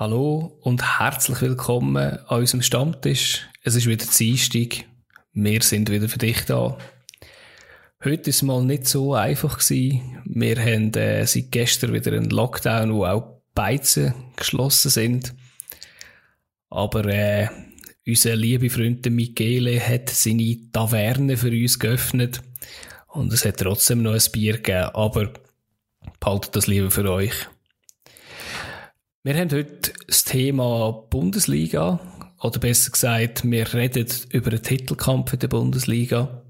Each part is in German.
Hallo und herzlich willkommen an unserem Stammtisch. Es ist wieder Dienstag. Wir sind wieder für dich da. Heute ist es mal nicht so einfach gewesen. Wir haben äh, seit gestern wieder einen Lockdown, wo auch Beizen geschlossen sind. Aber äh, unser liebe Freund Michele hat seine Taverne für uns geöffnet. Und es hat trotzdem noch ein Bier gegeben. Aber behaltet das lieber für euch. Wir haben heute das Thema Bundesliga. Oder besser gesagt, wir reden über den Titelkampf in der Bundesliga.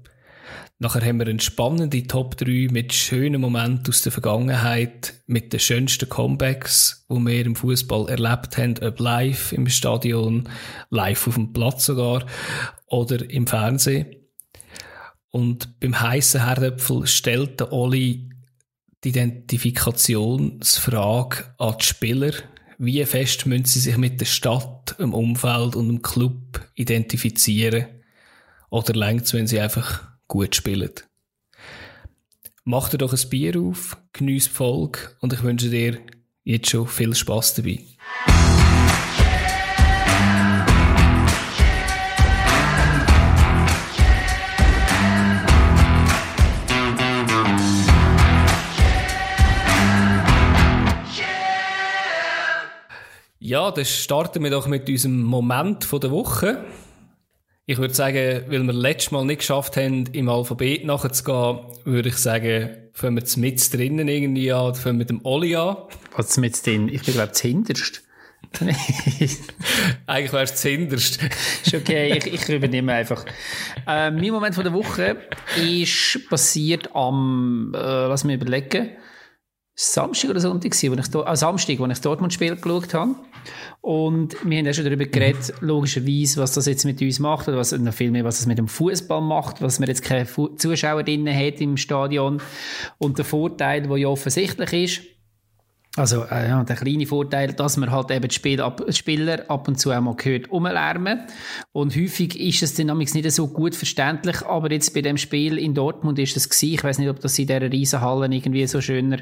Nachher haben wir eine spannende Top 3 mit schönen Momenten aus der Vergangenheit, mit den schönsten Comebacks, die wir im Fußball erlebt haben, ob live im Stadion, live auf dem Platz sogar oder im Fernsehen. Und beim heißen Herdöpfel stellt der Oli die Identifikationsfrage an die Spieler, wie fest müssen sie sich mit der Stadt, dem Umfeld und dem Club identifizieren? Oder längt wenn sie einfach gut spielen? Mach dir doch ein Bier auf, genieß die Folge und ich wünsche dir jetzt schon viel Spaß dabei. Ja, dann starten wir doch mit unserem Moment von der Woche. Ich würde sagen, weil wir letztes Mal nicht geschafft haben, im Alphabet nachzugehen, würde ich sagen, fangen wir mit drinnen irgendwie an, fangen wir mit dem Oli an. Was mit drin? Ich bin, glaube ich, hinterst. Eigentlich wär's das hinterst. ist okay, ich, ich übernehme einfach. Äh, mein Moment von der Woche ist passiert am, äh, lass mich überlegen, Samstag oder Sonntag, wo ich, äh, Samstag, wo ich das Dortmund-Spiel geschaut habe. Und wir haben ja schon darüber geredet, logischerweise, was das jetzt mit uns macht, oder was, noch viel mehr, was es mit dem Fußball macht, was man jetzt keine Zuschauer drinnen hat im Stadion. Und der Vorteil, der ja offensichtlich ist, also äh, ja, der kleine Vorteil, dass man halt eben die Spieler ab, Spieler ab und zu einmal gehört umlärmen und häufig ist es dann nicht so gut verständlich, aber jetzt bei dem Spiel in Dortmund ist es gewesen. Ich weiß nicht, ob das in dieser Riesenhalle irgendwie so schöner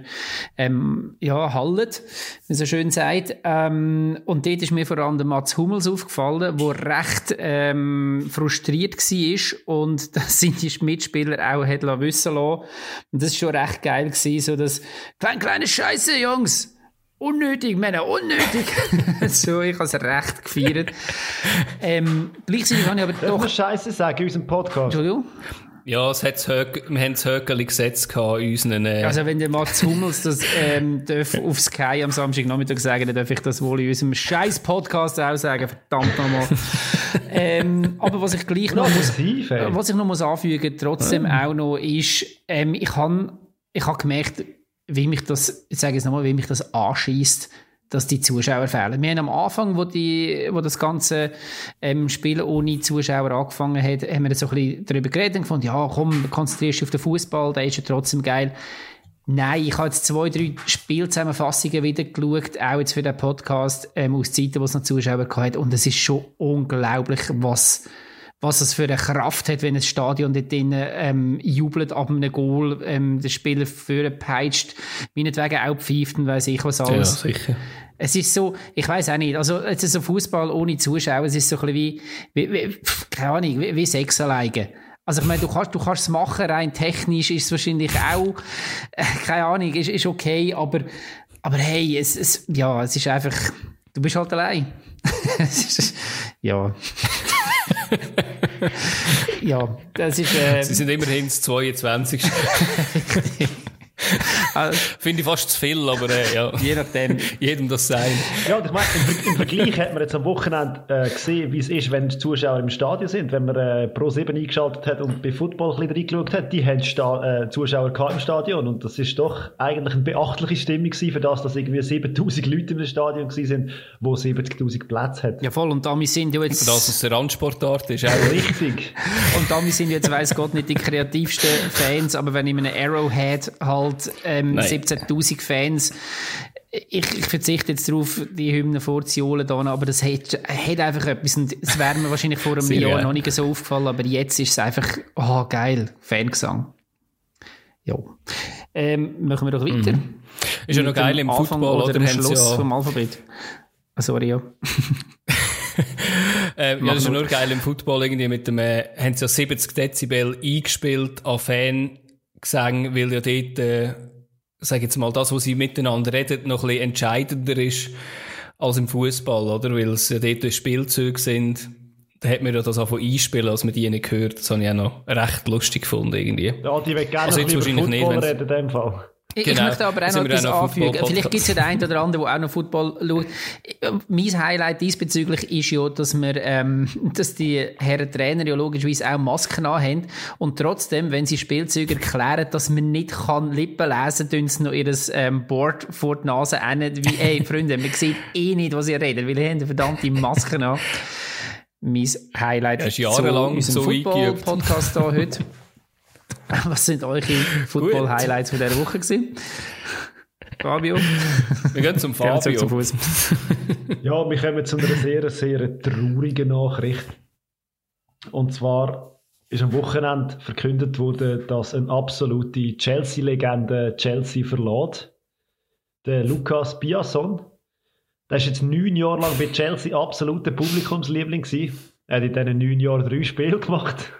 ähm, ja hallet, wie so schön sagt. Ähm, und dort ist mir vor allem der Mats Hummels aufgefallen, wo recht ähm, frustriert war und das sind die Mitspieler auch hat wissen lassen. Und das ist schon recht geil gewesen, so das kleine kleine Scheiße, Jungs unnötig, Männer, unnötig. so, ich habe es recht gefeiert. ähm, gleichzeitig habe ich aber doch... Darf Scheiße sagen in unserem Podcast? Entschuldigung? Ja, es hat's Höck, wir haben das Höckeli gesetzt in unseren... Äh... Also wenn der Max Hummels das ähm, darf auf Sky am Samstagnachmittag sagen, dann darf ich das wohl in unserem scheiß Podcast auch sagen, verdammt nochmal. ähm, aber was ich gleich noch muss, was ich noch muss anfügen, trotzdem auch noch, ist, ähm, ich habe ich hab gemerkt, wie mich das, ich sage es nochmal, wie mich das anschießt, dass die Zuschauer fehlen. Wir haben am Anfang, wo, die, wo das ganze ähm, Spiel ohne Zuschauer angefangen hat, haben wir so ein bisschen darüber geredet und gefunden, ja komm, konzentrierst dich auf den Fußball, der ist ja trotzdem geil. Nein, ich habe jetzt zwei, drei Spielzusammenfassungen wieder geschaut, auch jetzt für den Podcast, ähm, aus Zeiten, wo es noch Zuschauer gehabt und es ist schon unglaublich, was was es für eine Kraft hat, wenn ein Stadion dort drinnen ähm, jubelt ab einem Goal, ähm, der Spieler führen peitscht, meinetwegen auch pfeift und weiss ich was alles. Ja, sicher. Es ist so, ich weiß auch nicht, also jetzt ist so Fußball ohne Zuschauer, es ist so ein bisschen wie, wie, wie keine Ahnung, wie, wie Sex alleine. Also ich meine, du kannst, du kannst es machen, rein technisch ist es wahrscheinlich auch, äh, keine Ahnung, ist, ist okay, aber, aber hey, es, es, ja, es ist einfach, du bist halt allein. ja. Ja, das ist. Äh, Sie sind immerhin das 22. Also, Finde ich fast zu viel, aber äh, ja. Je nachdem. Jedem das sein. Ja, und ich meine, im, im, Vergleich hat man jetzt am Wochenende äh, gesehen, wie es ist, wenn die Zuschauer im Stadion sind. Wenn man äh, Pro 7 eingeschaltet hat und bei Football ein bisschen reingeschaut hat, die haben Sta äh, Zuschauer im Stadion. Und das ist doch eigentlich eine beachtliche Stimmung gewesen, für das, dass irgendwie 7000 Leute im Stadion gewesen sind, wo 70.000 Plätze hat. Ja, voll. Und damit sind ja jetzt... Für das, was der Randsportart ist, auch richtig. und damit sind jetzt, weiss Gott, nicht die kreativsten Fans, aber wenn ich in einem Arrowhead halt ähm, 17.000 Fans ich, ich verzichte jetzt darauf, die Hymnen vorzuholen, aber das hat, hat einfach etwas. Und es wäre mir wahrscheinlich vor einem Sehr, Jahr ja. noch nicht so aufgefallen, aber jetzt ist es einfach, oh, geil, Fangesang. Ja. Ähm, machen wir doch weiter. Mhm. Ist ja noch geil im Anfang Football, oder, oder im Schluss ja, vom Alphabet. Sorry, ja. äh, ja, das ist nur geil im Football irgendwie mit dem, äh, haben sie ja 70 Dezibel eingespielt an Fangesang, weil ja dort, äh, sag jetzt mal, das, was sie miteinander reden, noch ein bisschen entscheidender ist als im Fußball, oder? Weil es ja dort Spielzeuge sind. Da hat man ja das auch von einspielen, als man die nicht gehört. Das habe ich auch noch recht lustig gefunden, irgendwie. Ja, die will gerne also jetzt wahrscheinlich Football nicht, reden in dem Fall. Ich, genau. möchte aber auch noch etwas anfügen. Vielleicht gibt es ja den einen oder anderen, der auch noch Football schaut. Mein Highlight diesbezüglich ist ja, dass wir, ähm, dass die Herren Trainer ja logischerweise auch Masken haben und trotzdem, wenn sie Spielzeuge erklären, dass man nicht kann Lippen lesen, tun sie noch ihr ähm, Board vor die Nase hin, wie, ey, Freunde, man sieht eh nicht, was ihr redet, weil ihr habt verdammte Maske an. Mein Highlight ist jahrelang zu so Football-Podcast hier heute. Was sind eure Football-Highlights von dieser Woche gewesen? Fabio? Wir gehen zum Fabio. Gehen zum ja, wir kommen zu einer sehr, sehr traurigen Nachricht. Und zwar ist am Wochenende verkündet worden, dass eine absolute Chelsea-Legende Chelsea verlässt. Der Lukas Biasson. Der ist jetzt neun Jahre lang bei Chelsea absoluter Publikumsliebling gewesen. Er hat in diesen neun Jahren drei Spiele gemacht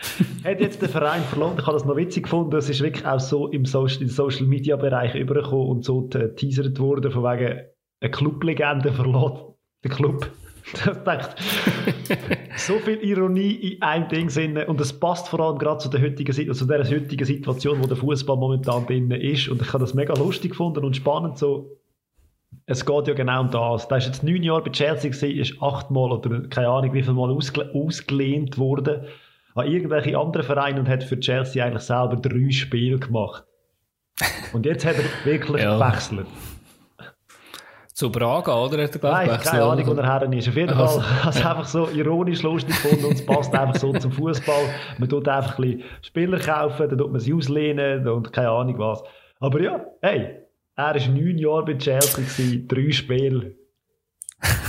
hat jetzt der Verein verloren. Ich habe das noch witzig gefunden. Es ist wirklich auch so im Social, im Social Media Bereich übergekommen und so teasert worden, von wegen eine Clublegende verloren. Der Club. So viel Ironie in einem Ding sind und es passt vor allem gerade zu der heutigen, also der heutigen Situation, wo der Fußball momentan drin ist und ich habe das mega lustig gefunden und spannend so. Es geht ja genau um das. Da ist jetzt neun Jahre bei Chelsea gewesen, ist achtmal oder keine Ahnung wie viel Mal ausge ausgelehnt worden an irgendwelche anderen Vereine und hat für Chelsea eigentlich selber drei Spiele gemacht. Und jetzt hat er wirklich ja. gewechselt. Zu Braga, oder? Hat er, Nein, keine Ahnung, wo er her ist. Auf jeden also. Fall hat es einfach so ironisch lustig gefunden und es passt einfach so zum Fußball. Man tut einfach ein bisschen Spieler kaufen, dann tut man sie auslehnen und keine Ahnung was. Aber ja, hey, er war neun Jahre bei Chelsea, gewesen, drei Spiele.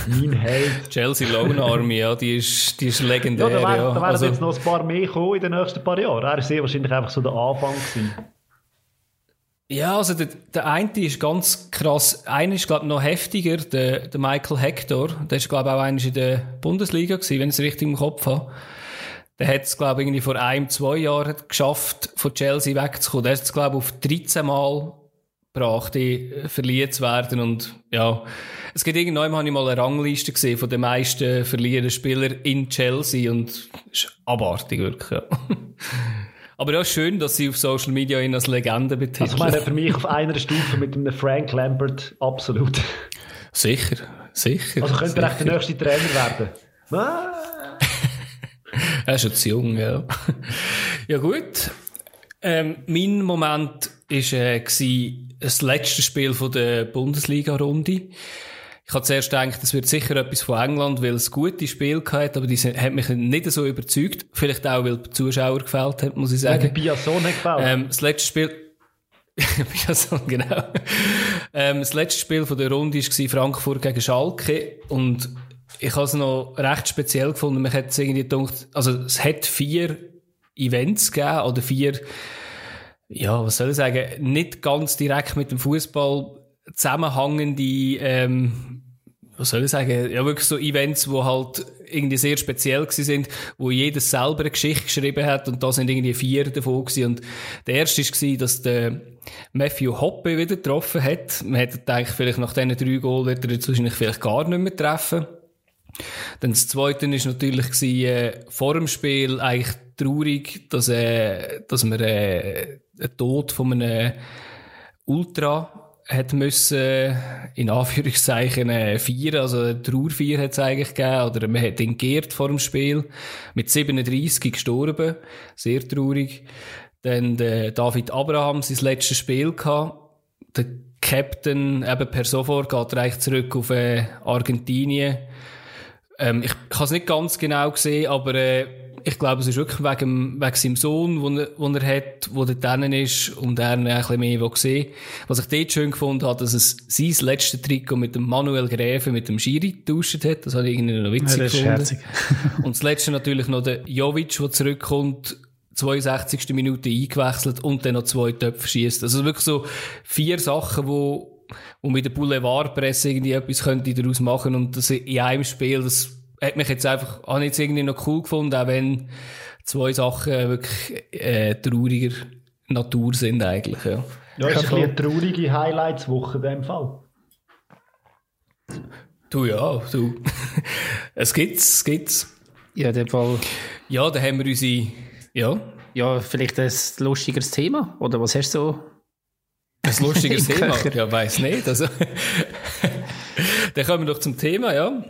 Mein Held. Chelsea Lone Army, ja, die ist, die ist legendär. Ja, da werden ja. da also, jetzt noch ein paar mehr kommen in den nächsten paar Jahren. Er war sehr wahrscheinlich einfach so der Anfang. Gewesen. Ja, also der, der eine ist ganz krass. Einer ist, glaube ich, noch heftiger, der, der Michael Hector. Der ist, glaube ich, auch einer in der Bundesliga gewesen, wenn ich es richtig im Kopf habe. Der hat es, glaube ich, irgendwie vor einem, zwei Jahren geschafft, von Chelsea wegzukommen. Der hat es, glaube ich, auf 13 Mal gebracht, verliehen zu werden und, ja, es gibt irgendwann habe ich mal eine Rangliste gesehen von den meisten verlierenden Spielern in Chelsea und es ist abartig wirklich. Ja. Aber ja, schön, dass sie auf Social Media ihn als Legende betiteln. Also ich meine, für mich auf einer Stufe mit einem Frank Lambert absolut. Sicher, sicher. Also könnte er echt der nächste Trainer werden. Ah. er ist schon zu jung, ja. ja gut. Ähm, mein Moment war äh, das letzte Spiel von der Bundesliga-Runde. Ich habe zuerst gedacht, das wird sicher etwas von England, weil es gute Spiele gehabt aber die hat mich nicht so überzeugt. Vielleicht auch, weil die Zuschauer gefällt hat, muss ich sagen. Ja, Biason hat gefällt. Ähm, das letzte Spiel, Biason, genau. Ähm, das letzte Spiel von der Runde war Frankfurt gegen Schalke und ich habe es noch recht speziell gefunden. Man hat irgendwie gedacht, also es hat vier Events gegeben oder vier, ja, was soll ich sagen, nicht ganz direkt mit dem Fußball zusammenhängende, ähm, was soll ich sagen, ja wirklich so Events, wo halt irgendwie sehr speziell gewesen sind, wo jedes selber eine Geschichte geschrieben hat und da sind irgendwie vier davon gewesen. Und der erste war, dass der Matthew Hoppe wieder getroffen hat. Man hätte gedacht, vielleicht nach diesen drei Goal wird er jetzt wahrscheinlich vielleicht gar nicht mehr treffen. Dann das zweite ist natürlich gewesen, äh, vor dem Spiel eigentlich traurig, dass, äh, dass man äh, einen Tod von einem Ultra hat müssen, in Anführungszeichen, äh, feiern. Also, eine Trauerfeier hat es eigentlich gegeben. Oder man hat ihn geehrt vor dem Spiel. Mit 37 gestorben. Sehr traurig. Dann der David Abraham sein letztes Spiel gehabt. Der Captain, eben per sofort, geht er zurück auf äh, Argentinien. Ähm, ich habe es nicht ganz genau gesehen, aber äh, ich glaube, es ist wirklich wegen, wegen seinem Sohn, den er, den er hat, der dort drinnen ist und er ein bisschen mehr sehen Was ich dort schön gefunden habe, dass es sein letztes Trikot mit dem Manuel Gräfe, mit dem Schiri getauscht hat. Das habe ich irgendwie noch witzig ja, das gefunden. Ist und das letzte natürlich noch der Jovic, der zurückkommt, 62. Minute eingewechselt und dann noch zwei Töpfe schießt. Also wirklich so vier Sachen, wo wo mit der Boulevardpresse irgendwie etwas könnte daraus machen und das in einem Spiel, das hat mich jetzt einfach, habe ich jetzt irgendwie noch cool gefunden, auch wenn zwei Sachen wirklich äh, trauriger Natur sind eigentlich, ja. Ja, ist ein eine traurige Highlights-Woche in dem Fall. Du, ja, du. es gibt's, es gibt's. Ja, in dem Fall. Ja, da haben wir unsere, ja. Ja, vielleicht ein lustigeres Thema, oder was hast du so? Ein lustiges Thema? Ja, weiß nicht, also. Dann kommen wir doch zum Thema, ja.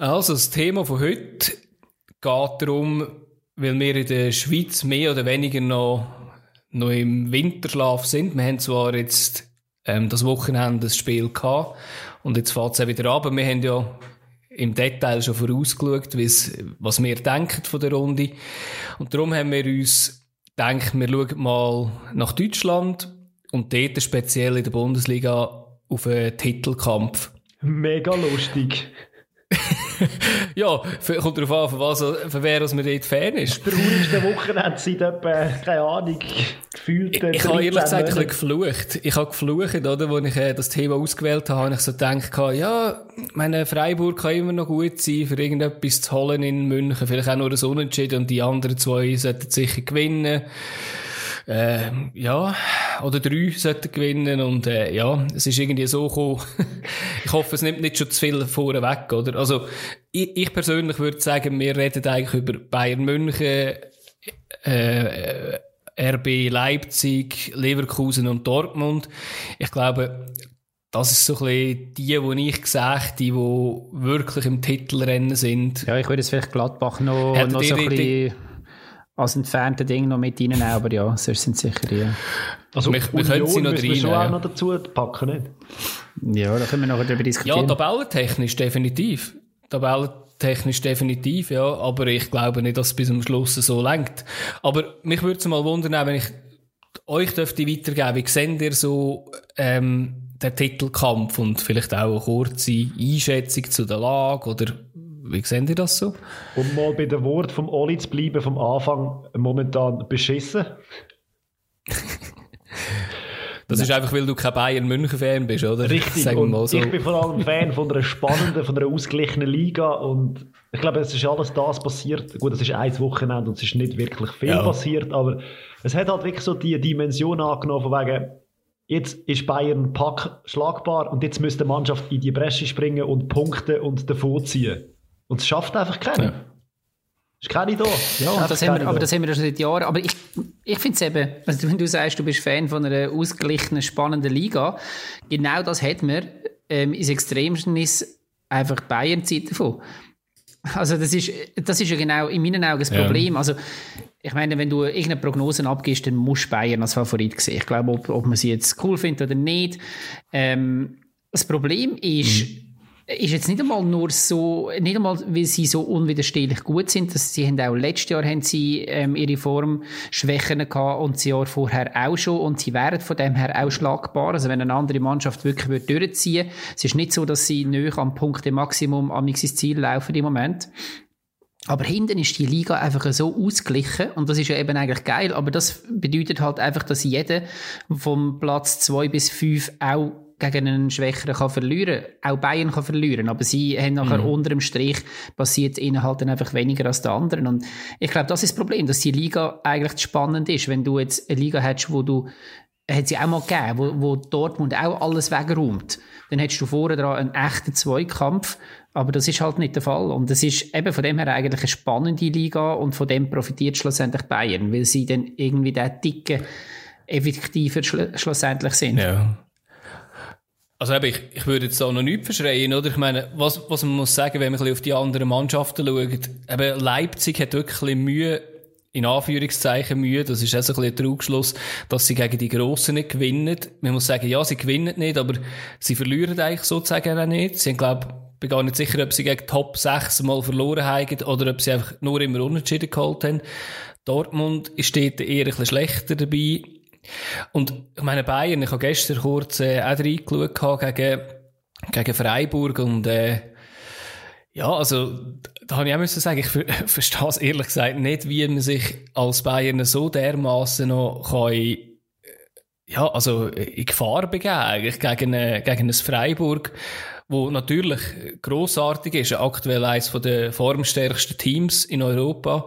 Also, das Thema von heute geht darum, weil wir in der Schweiz mehr oder weniger noch, noch im Winterschlaf sind. Wir haben zwar jetzt ähm, das Wochenende das Spiel gehabt und jetzt fährt es auch wieder ab. Wir haben ja im Detail schon vorausgeschaut, was wir denken von der Runde. Und darum haben wir uns gedacht, wir schauen mal nach Deutschland und dort speziell in der Bundesliga auf einen Titelkampf. Mega lustig. ja, kommt darauf an, für, was, für wer man dort Fan ist. Das traurigste Wochenende seit etwa, keine Ahnung, gefühlt. Ich, ich habe ehrlich gesagt ein bisschen geflucht. Ich habe geflucht, oder, als ich äh, das Thema ausgewählt habe, habe ich so gedacht, ja, meine Freiburg kann immer noch gut sein, für irgendetwas zu holen in München. Vielleicht auch nur ein Unentschieden und die anderen zwei sollten sicher gewinnen äh, ja, oder drei sollten gewinnen und äh, ja, es ist irgendwie so gekommen. ich hoffe, es nimmt nicht schon zu viel vorne weg, oder? Also, ich, ich persönlich würde sagen, wir reden eigentlich über Bayern München, äh, RB Leipzig, Leverkusen und Dortmund. Ich glaube, das ist so ein bisschen die, die ich gesagt die, die wirklich im Titelrennen sind. Ja, ich würde jetzt vielleicht Gladbach noch, noch so ein bisschen als entfernte Ding noch mit reinnehmen, aber ja, sonst sind sicher die. Also wir, wir können sie noch rein. schon auch noch dazu packen, nicht? Ja, da können wir noch darüber diskutieren. Ja, tabellentechnisch definitiv. Tabellentechnisch definitiv, ja, aber ich glaube nicht, dass es bis zum Schluss so lenkt. Aber mich würde es mal wundern, wenn ich euch dürfte weitergeben, wie seht ihr so ähm, den Titelkampf und vielleicht auch eine kurze Einschätzung zu der Lage oder wie seht ihr das so? Um mal bei dem Wort vom Oli zu bleiben, vom Anfang momentan beschissen. Das Nein. ist einfach, weil du kein Bayern-München-Fan bist, oder? Richtig. So. Ich bin vor allem Fan von einer spannenden, von einer ausgeglichenen Liga und ich glaube, es ist alles das passiert. Gut, es ist ein Wochenende und es ist nicht wirklich viel ja. passiert, aber es hat halt wirklich so die Dimension angenommen, von wegen, jetzt ist Bayern Pack schlagbar und jetzt müsste die Mannschaft in die Bresche springen und punkten und davonziehen. Und es schafft einfach keiner. Ja. Ist keine da. Ja, das haben wir, aber das haben wir schon seit Jahren. Aber ich, ich finde es eben, also wenn du sagst, du bist Fan von einer ausgeglichenen, spannenden Liga, genau das hat man ähm, ins Extremnis einfach Bayern-Zeit davon. Also das ist, das ist ja genau in meinen Augen das Problem. Ja. Also ich meine, wenn du irgendeine Prognose abgibst, dann musst Bayern als Favorit sehen. Ich glaube, ob, ob man sie jetzt cool findet oder nicht. Ähm, das Problem ist, mhm ist jetzt nicht einmal nur so, nicht einmal, weil sie so unwiderstehlich gut sind, dass sie haben auch letztes Jahr haben sie ähm, ihre Formschwächen gehabt und das Jahr vorher auch schon und sie wären von dem her auch schlagbar. Also wenn eine andere Mannschaft wirklich würde durchziehen, es ist nicht so, dass sie nöch am Punkte Maximum am ins Ziel laufen im Moment. Aber hinten ist die Liga einfach so ausgeglichen und das ist ja eben eigentlich geil, aber das bedeutet halt einfach, dass jeder vom Platz zwei bis fünf auch gegen einen Schwächeren kann verlieren Auch Bayern kann verlieren. Aber sie haben nachher mhm. unter dem Strich passiert ihnen halt dann einfach weniger als die anderen. Und ich glaube, das ist das Problem, dass die Liga eigentlich spannend ist. Wenn du jetzt eine Liga hättest, wo du hat sie auch mal gegeben, wo, wo Dortmund auch alles wegräumt. Dann hättest du vorher dran einen echten Zweikampf, aber das ist halt nicht der Fall. Und es ist eben von dem her eigentlich eine spannende Liga und von dem profitiert schlussendlich Bayern, weil sie dann irgendwie der dicke, effektiver schlussendlich sind. Ja. Also eben, ich, ich würde jetzt da noch nichts verschreien, oder? Ich meine, was, was man muss sagen, wenn man ein auf die anderen Mannschaften schaut, eben Leipzig hat wirklich Mühe, in Anführungszeichen Mühe, das ist auch so ein bisschen ein Trugschluss, dass sie gegen die Grossen nicht gewinnen. Man muss sagen, ja, sie gewinnen nicht, aber sie verlieren eigentlich sozusagen auch nicht. Sie haben, glaube ich, bin gar nicht sicher, ob sie gegen Top 6 mal verloren haben oder ob sie einfach nur immer unentschieden geholt haben. Dortmund dort eher ein bisschen schlechter dabei. Und ich meine, Bayern, ich habe gestern kurz äh, auch reingeschaut gegen, gegen Freiburg und äh, Ja, also da habe ich auch müssen sagen, ich verstehe es ehrlich gesagt nicht, wie man sich als Bayern so dermaßen noch kann, äh, ja, also in Gefahr begeben, eigentlich gegen, eine, gegen ein Freiburg, wo natürlich großartig ist, aktuell eines der formstärksten Teams in Europa.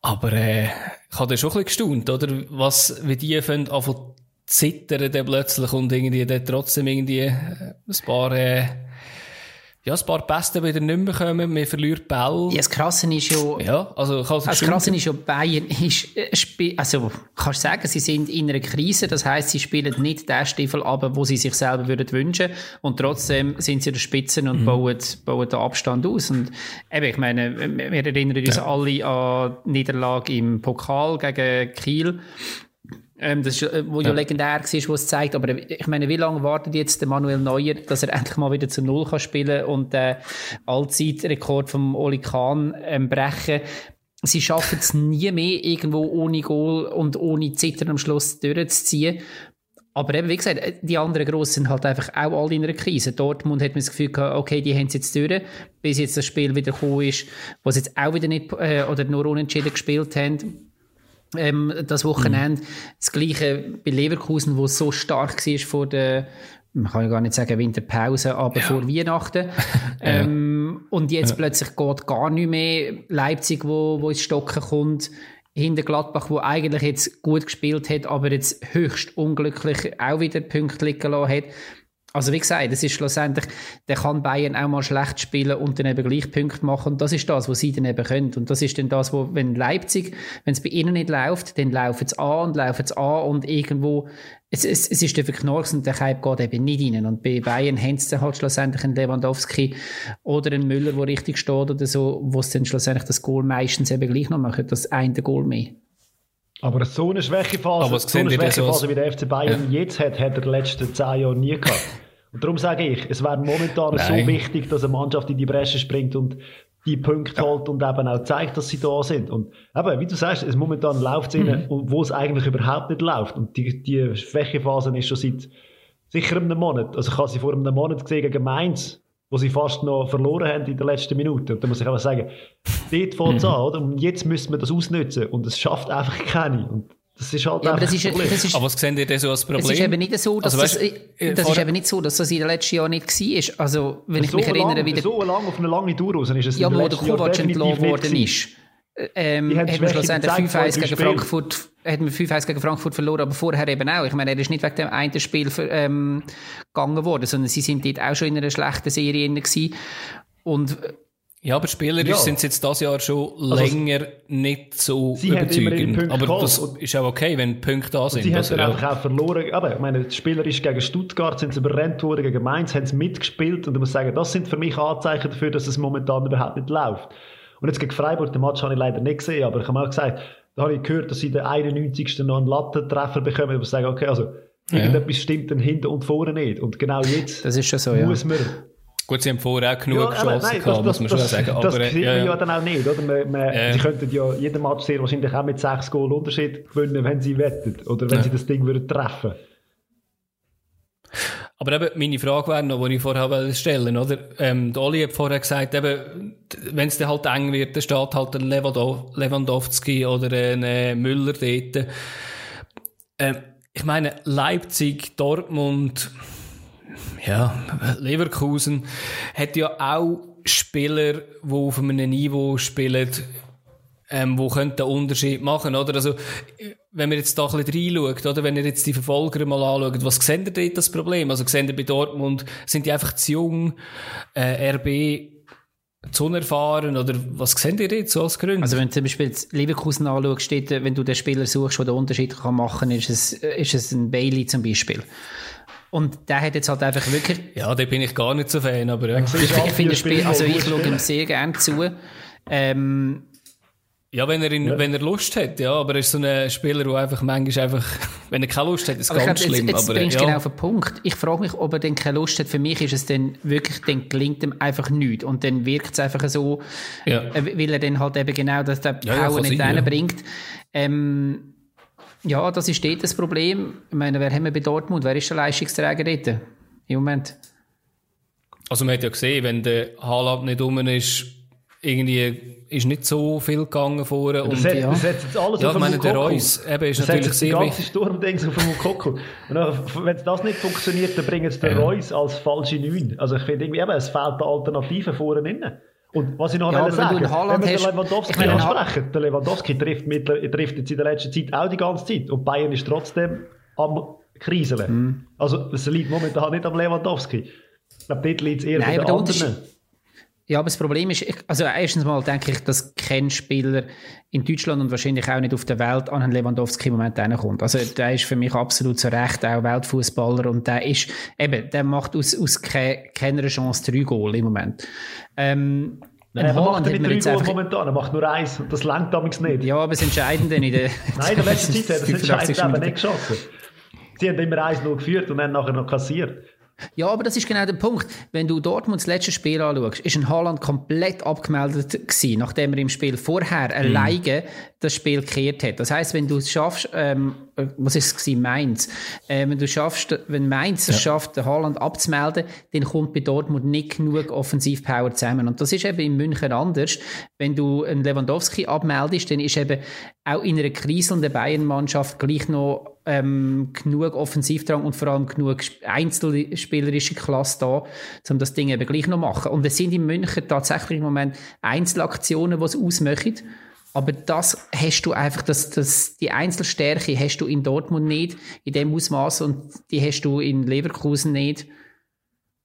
Aber äh, ich habe da schon ein bisschen gestaunt, oder? Was, wie die von zittern dann plötzlich und irgendwie dann trotzdem irgendwie äh, ein paar äh, ja, ein paar Pässe wieder nicht mehr kommen, man verliert Ball. Ja, das Krasse ist ja... Ja, also... Also das Krasse ist ja, Bayern ist... Äh, also, kannst du sagen, sie sind in einer Krise, das heisst, sie spielen nicht den Stiefel ab, wo sie sich selber würden wünschen und trotzdem sind sie an der Spitze und mhm. bauen, bauen den Abstand aus. Und eben, ich meine, wir erinnern uns ja. alle an die Niederlage im Pokal gegen Kiel. Ähm, das ist, äh, wo ja. ja legendär war, wo es zeigt. Aber ich meine, wie lange wartet jetzt der Manuel Neuer, dass er endlich mal wieder zu Null kann spielen und den Allzeitrekord vom Oli Kahn ähm, brechen? Sie schaffen es nie mehr, irgendwo ohne Goal und ohne Zittern am Schluss durchzuziehen. Aber eben, wie gesagt, die anderen Grossen sind halt einfach auch alle in einer Krise. Dortmund hat man das Gefühl gehabt, okay, die haben es jetzt durch, bis jetzt das Spiel wieder gekommen ist, wo sie jetzt auch wieder nicht, äh, oder nur unentschieden gespielt haben ähm, das Wochenende. Mhm. Das gleiche bei Leverkusen, wo es so stark war vor der, man kann ja gar nicht sagen Winterpause, aber ja. vor Weihnachten. ähm, und jetzt ja. plötzlich geht gar nicht mehr. Leipzig, wo, wo ins Stocken kommt. Hinter Gladbach, wo eigentlich jetzt gut gespielt hat, aber jetzt höchst unglücklich auch wieder Punkte liegen lassen hat. Also wie gesagt, es ist schlussendlich, der kann Bayern auch mal schlecht spielen und dann eben gleich Punkte machen. Und das ist das, was sie dann eben können. Und das ist dann das, wo, wenn Leipzig, wenn es bei ihnen nicht läuft, dann laufen es an und laufen es an und irgendwo, es, es, es ist der Verknarks und der Hype geht eben nicht rein. Und bei Bayern haben sie halt schlussendlich einen Lewandowski oder einen Müller, der richtig steht oder so, wo es dann schlussendlich das Goal meistens eben gleich noch machen, das eine Goal mehr. Aber so eine Schwächephase, so eine Schwächephase wie der FC Bayern ja. jetzt hat, hat er in den letzten zehn Jahren nie gehabt. Und darum sage ich, es wäre momentan Nein. so wichtig, dass eine Mannschaft in die Bresche springt und die Punkte ja. holt und eben auch zeigt, dass sie da sind. Und eben, wie du sagst, es momentan läuft es mhm. wo es eigentlich überhaupt nicht läuft. Und die, die Schwächephase ist schon seit sicher einem Monat. Also ich habe sie vor einem Monat gesehen gegen Mainz, wo sie fast noch verloren haben in der letzten Minute. Und da muss ich einfach sagen, dort fängt es mhm. an, oder? Und jetzt müssen wir das ausnutzen. Und es schafft einfach keine. Und das ist halt ja, aber das ist, das ist, aber was sehen ihr denn so als Problem? Es ist eben nicht so, dass also, weißt, das, äh, das ist eben nicht so, dass das in den letzten Jahren nicht war. Also, wenn ich mich erinnere, wie So lange auf eine lange Tour raus ist es Ja, wo der Kovac entlassen worden ist. Ähm, hat man schlussendlich 5-1 gegen Frankfurt, hat man 5 gegen Frankfurt verloren, aber vorher eben auch. Ich meine, er ist nicht wegen dem einen Spiel für, ähm, gegangen worden, sondern sie sind dort auch schon in einer schlechten Serie gewesen. Und ja, aber spielerisch ja. sind sie jetzt das Jahr schon also, länger nicht so sie überzeugend. Aber das ist auch okay, wenn Punkte da sind. sie haben also, dann ja. einfach auch verloren. Aber ich meine, spielerisch gegen Stuttgart sind sie überrennt worden, gegen Mainz haben sie mitgespielt. Und ich muss sagen, das sind für mich Anzeichen dafür, dass es momentan überhaupt nicht läuft. Und jetzt gegen Freiburg, den Match habe ich leider nicht gesehen, aber ich habe auch gesagt, da habe ich gehört, dass sie den 91. noch einen Lattentreffer bekommen. Ich sage, okay, also irgendetwas ja. stimmt dann hinten und vorne nicht. Und genau jetzt das ist schon so, muss ja. man Gut, sie haben vorher auch genug ja, Chancen nein, gehabt, das, muss man das, schon sagen. Das aber, kriegen ja, ja. ja dann auch nicht, oder? Man, man, ja. Sie könnten ja jeden Match sehr wahrscheinlich auch mit sechs Goal Unterschied gewinnen, wenn sie wetten. Oder wenn ja. sie das Ding würden treffen aber eben, meine Frage wäre noch, die ich vorher stellen oder? Ähm, der Oli hat vorher gesagt, eben, wenn es dann halt eng wird, dann steht halt ein Lewandowski oder ein äh, Müller dort. Ähm, ich meine, Leipzig, Dortmund, ja, Leverkusen hat ja auch Spieler, die auf einem Niveau spielen, ähm, wo könnte den Unterschied machen, oder? Also, wenn wir jetzt da ein bisschen reinschaut, oder? Wenn ihr jetzt die Verfolger mal anschaut, was sehen ihr dort das Problem? Also, sehen ihr bei Dortmund, sind die einfach zu jung, äh, RB, zu unerfahren, oder was sehen ihr jetzt so als Gründe? Also, wenn du zum Beispiel Leverkusen anschaust, steht, wenn du den Spieler suchst, der den Unterschied kann machen kann, ist es, ist es ein Bailey zum Beispiel. Und der hat jetzt halt einfach wirklich. Ja, da bin ich gar nicht so Fan, aber ja. Ich, ich finde das Spiel, also ich schaue ihm sehr gerne zu. Ähm, ja, wenn er, ihn, ja. wenn er Lust hat, ja, aber er ist so ein Spieler, der einfach manchmal einfach, wenn er keine Lust hat, ist es ganz glaub, schlimm. Jetzt, jetzt aber, bringst du ja. genau auf den Punkt. Ich frage mich, ob er denn keine Lust hat. Für mich ist es dann wirklich, dann gelingt ihm einfach nichts. Und dann wirkt es einfach so, ja. äh, weil er dann halt eben genau das, der Power nicht reinbringt. Ähm, ja, das ist dort das Problem. Ich meine, wer haben wir bei Dortmund? Wer ist der Leistungsträger dort im Moment? Also man hat ja gesehen, wenn der Haaland nicht rum ist, irgendwie ist nicht so viel gegangen vorher. Und, das, ja. das setzt jetzt alles ja, auf ich meine, der Reus eben ist das natürlich sehr wichtig. Das Sturmdings auf dem Mukoko. wenn das nicht funktioniert, dann bringen sie den ja. Reus als falsche Neun. Also ich finde irgendwie eben, es fehlt eine Alternative vorne innen. Und was ich noch ja, sagen wenn, wir den Lewandowski ansprechen, der Lewandowski trifft, mit, trifft jetzt in der letzten Zeit auch die ganze Zeit und Bayern ist trotzdem am Kriseln. Mhm. Also es liegt momentan nicht am Lewandowski. Ich glaube, dort liegt es eher Nein, bei den anderen. Ja, aber das Problem ist, also erstens mal denke ich, dass kein Spieler in Deutschland und wahrscheinlich auch nicht auf der Welt an einen Lewandowski im Moment kommt. Also der ist für mich absolut zu Recht auch Weltfußballer und der ist, eben, der macht aus, aus ke keiner Chance drei Goal im Moment. Ähm, Nein, er macht nicht drei Goal momentan, er macht nur eins und das langt damals nicht. Ja, aber das Entscheidende in der... Nein, in der letzten Zeit hat er das Entscheidende nicht geschossen. Sie haben immer 1-0 geführt und dann nachher noch kassiert. Ja, aber das ist genau der Punkt. Wenn du Dortmund das letzte Spiel anschaust, ist ein Haaland komplett abgemeldet gewesen, nachdem er im Spiel vorher mhm. alleine das Spiel gekehrt hat. Das heißt, wenn du es schaffst, ähm, was ist es gewesen, Mainz, äh, wenn du schaffst, wenn Mainz es schafft, den Haaland abzumelden, dann kommt bei Dortmund nicht genug Offensivpower zusammen. Und das ist eben in München anders. Wenn du einen Lewandowski abmeldest, dann ist eben auch in einer kriselnden Bayern-Mannschaft gleich noch ähm, genug Offensivdrang und vor allem genug einzelspielerische Klasse da, um das Ding eben gleich noch machen. Und es sind in München tatsächlich im Moment Einzelaktionen, die es ausmachen. Aber das hast du einfach, das, das, die Einzelstärke hast du in Dortmund nicht in dem Ausmaß und die hast du in Leverkusen nicht.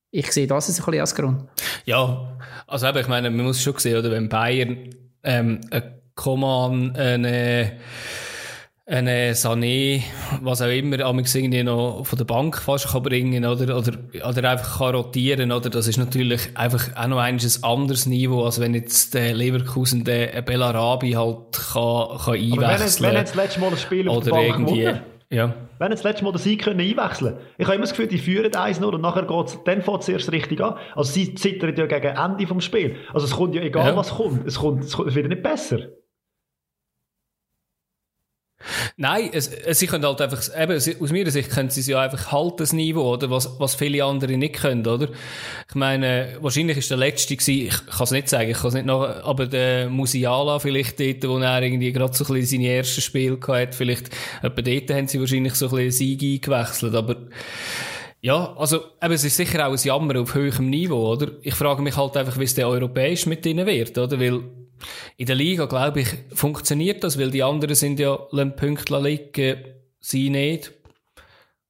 Ich sehe das ein bisschen als Grund. Ja, also eben, ich meine, man muss schon sehen, oder wenn Bayern ähm, ein Coman, eine eine Sané, was auch immer, irgendwie noch von der Bank fast kann bringen oder, oder, oder einfach kann rotieren, oder? Das ist natürlich einfach auch noch ein anderes Niveau, als wenn jetzt der Leverkusen der Bellarabi halt kann, kann einwechseln kann. Wenn, wenn jetzt das letzte Mal ein Spiel auf oder der Bank irgendwie, ja. Wenn jetzt das letzte Mal den Sieg können einwechseln Ich habe immer das Gefühl, die führen eins nur und nachher geht's, dann fängt es erst richtig an. Also sie zittern ja gegen Ende vom Spiel. Also es kommt ja egal, ja. was kommt. Es kommt, es wird nicht besser. Nein, es, es, sie können halt einfach, eben, aus meiner Sicht können sie es ja einfach halten, das Niveau, oder? Was, was viele andere nicht können, oder? Ich meine, wahrscheinlich ist der letzte gewesen, ich kann es nicht sagen, ich kann es nicht noch, aber der Musiala vielleicht dort, wo er irgendwie gerade so ein bisschen seine ersten Spiele gehabt vielleicht, etwa dort haben sie wahrscheinlich so ein bisschen Sieg eingewechselt, aber, ja, also, eben, es ist sicher auch ein Jammer auf höherem Niveau, oder? Ich frage mich halt einfach, wie es der europäisch mit ihnen wird, oder? Weil, in der Liga, glaube ich, funktioniert das, weil die anderen sind ja Punkte liegen, sie nicht.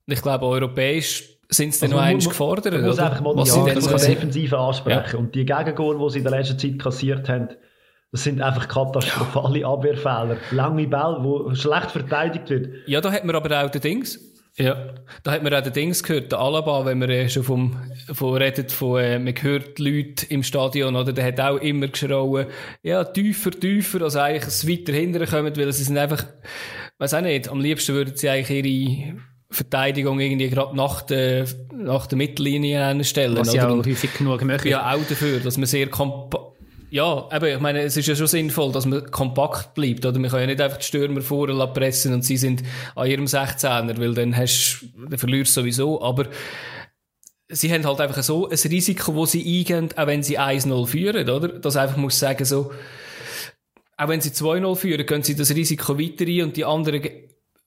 Und ich glaube, europäisch sind sie also noch eins gefordert. Man muss einfach mal Was die ja, Defensive ansprechen. Ja. Und die Gegengol, die sie in der letzten Zeit kassiert haben, das sind einfach katastrophale. Abwehrfehler. Lange Bälle, wo schlecht verteidigt wird. Ja, da hat man aber auch den Dings. Ja, da hat man auch den Dings gehört, der Alaba, wenn man äh, schon vom, von redet, von, äh, man hört Leute im Stadion, oder, der hat auch immer geschrauen, ja, tiefer, tiefer, als eigentlich es weiter hinterher kommen, weil sie sind einfach, weiß auch nicht, am liebsten würden sie eigentlich ihre Verteidigung irgendwie gerade nach der, nach der Mittellinie stellen. Was ja auch häufig genug möchte. Ja, auch dafür, dass man sehr kompa ja, aber ich meine, es ist ja schon sinnvoll, dass man kompakt bleibt, oder? Man kann ja nicht einfach die Stürmer vorher pressen und sie sind an ihrem 16er, weil dann hast, dann verlierst du sowieso, aber sie haben halt einfach so ein Risiko, wo sie eingehen, auch wenn sie 1-0 führen, oder? Das einfach muss sagen, so, auch wenn sie 2-0 führen, können sie das Risiko weiter ein und die anderen,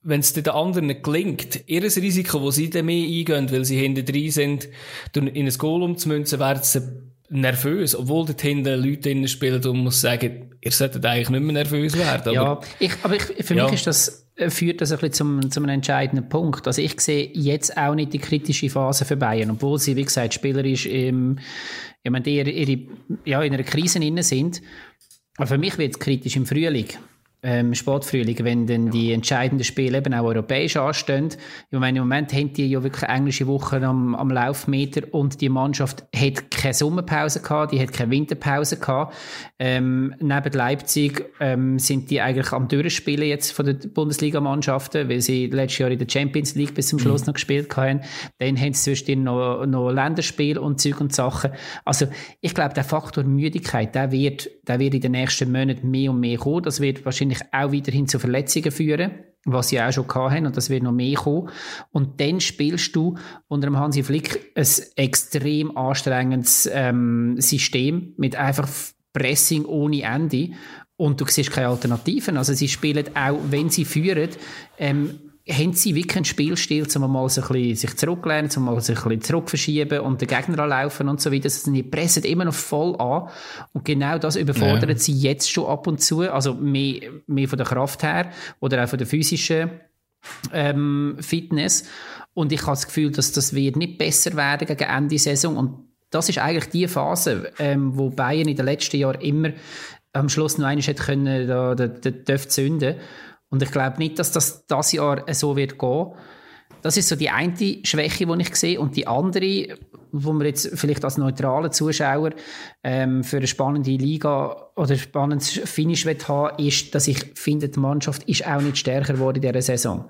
wenn es den anderen gelingt, ihr Risiko, wo sie dann mehr eingehen, weil sie hinten drin sind, in ein Goal umzumünzen, werden sie nervös, obwohl dort hinten Leute drinnen spielen und muss sagen, ihr solltet eigentlich nicht mehr nervös werden. ja, aber, ich, aber ich, für ja. mich ist das, äh, führt das ein bisschen zum, zum einem entscheidenden Punkt. Also ich sehe jetzt auch nicht die kritische Phase für Bayern, obwohl sie, wie gesagt, spielerisch im, ich meine, ihre, ihre, ja, in einer Krise innen sind. Aber für mich wird es kritisch im Frühling ähm, Sportfrühling, wenn dann die entscheidenden Spiele eben auch europäisch anstehen. Ich meine, im Moment haben die ja wirklich englische Wochen am, am Laufmeter und die Mannschaft hat keine Sommerpause gehabt, die hat keine Winterpause gehabt. Ähm, neben Leipzig ähm, sind die eigentlich am Durchspielen jetzt von den Bundesligamannschaften, weil sie letztes Jahr in der Champions League bis zum Schluss mhm. noch gespielt haben. Dann haben sie zwischendurch noch, noch Länderspiel und Zeug und Sachen. Also ich glaube, der Faktor Müdigkeit, der wird, der wird in den nächsten Monaten mehr und mehr kommen. Das wird wahrscheinlich wahrscheinlich auch weiterhin zu Verletzungen führen, was sie auch schon hatten und das wird noch mehr kommen. Und dann spielst du unter dem Hansi Flick ein extrem anstrengendes ähm, System mit einfach Pressing ohne Ende und du siehst keine Alternativen. Also sie spielen auch, wenn sie führen, ähm, haben sie wirklich einen Spielstil, um mal so ein bisschen sich zurücklehnen, um mal sich ein bisschen zurückverschieben und den Gegner anlaufen und so weiter. Also die pressen immer noch voll an. Und genau das überfordert ja. sie jetzt schon ab und zu. Also mehr, mehr von der Kraft her oder auch von der physischen ähm, Fitness. Und ich habe das Gefühl, dass das wird nicht besser werden gegen Ende Saison. Und das ist eigentlich die Phase, ähm, wo Bayern in den letzten Jahren immer am Schluss noch einmal hätte können, da, da, da, da zünden und ich glaube nicht, dass das das Jahr so wird gehen. Das ist so die eine Schwäche, die ich sehe. Und die andere, wo man jetzt vielleicht als neutraler Zuschauer ähm, für eine spannende Liga oder ein spannendes Finish haben ist, dass ich finde, die Mannschaft ist auch nicht stärker geworden in dieser Saison.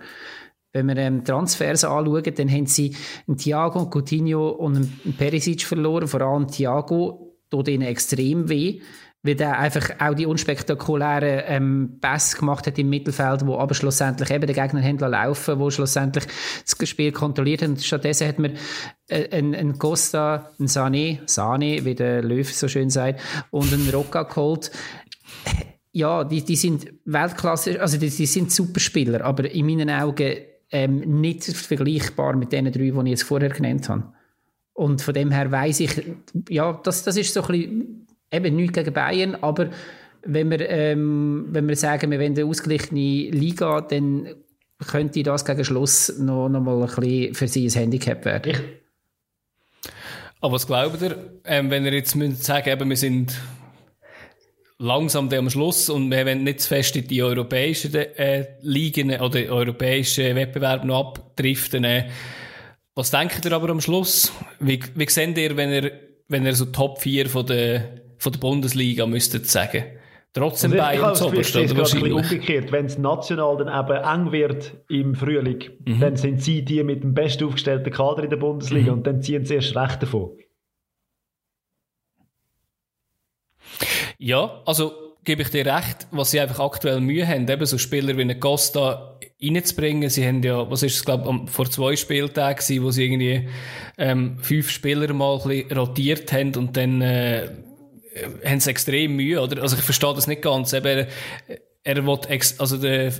Wenn wir ähm, Transfers anschauen, dann haben sie einen Thiago, Coutinho und einen Perisic verloren. Vor allem Thiago tut ihnen extrem weh weil er einfach auch die unspektakulären ähm, Pässe gemacht hat im Mittelfeld, wo aber schlussendlich eben den Gegner haben laufen, wo schlussendlich das Spiel kontrolliert haben. Stattdessen hat man äh, einen, einen Costa, einen Sané, Sané, wie der Löw so schön sagt, und einen Rocca geholt. Ja, die, die sind Weltklasse, also die, die sind Superspieler, aber in meinen Augen ähm, nicht vergleichbar mit den drei, die ich jetzt vorher genannt habe. Und von dem her weiß ich, ja, das, das ist so ein bisschen eben nichts gegen Bayern, aber wenn wir, ähm, wenn wir sagen, wir wollen eine ausgeglichene Liga, dann könnte das gegen Schluss noch, noch mal ein bisschen für sie ein Handicap werden. Ich aber was glaubt ihr, ähm, wenn ihr jetzt müsst sagen eben, wir sind langsam am Schluss und wir wollen nicht zu fest in die europäischen äh, Ligen oder europäischen Wettbewerbe noch abdriften, äh, was denkt ihr aber am Schluss? Wie, wie seht ihr, wenn ihr, wenn ihr so Top 4 von der von der Bundesliga, müsstet sagen. Trotzdem also Bayern zu oberst, oder wahrscheinlich? umgekehrt. Wenn es national dann eben eng wird im Frühling, mhm. dann sind sie die mit dem best aufgestellten Kader in der Bundesliga mhm. und dann ziehen sie erst recht davon. Ja, also gebe ich dir recht, was sie einfach aktuell Mühe haben, eben so Spieler wie eine Costa reinzubringen. Sie haben ja, was ist es, glaube vor zwei Spieltagen wo sie irgendwie ähm, fünf Spieler mal ein bisschen rotiert haben und dann äh, haben sie extrem Mühe, oder? Also ich verstehe das nicht ganz. Eben, er, er will ex also der,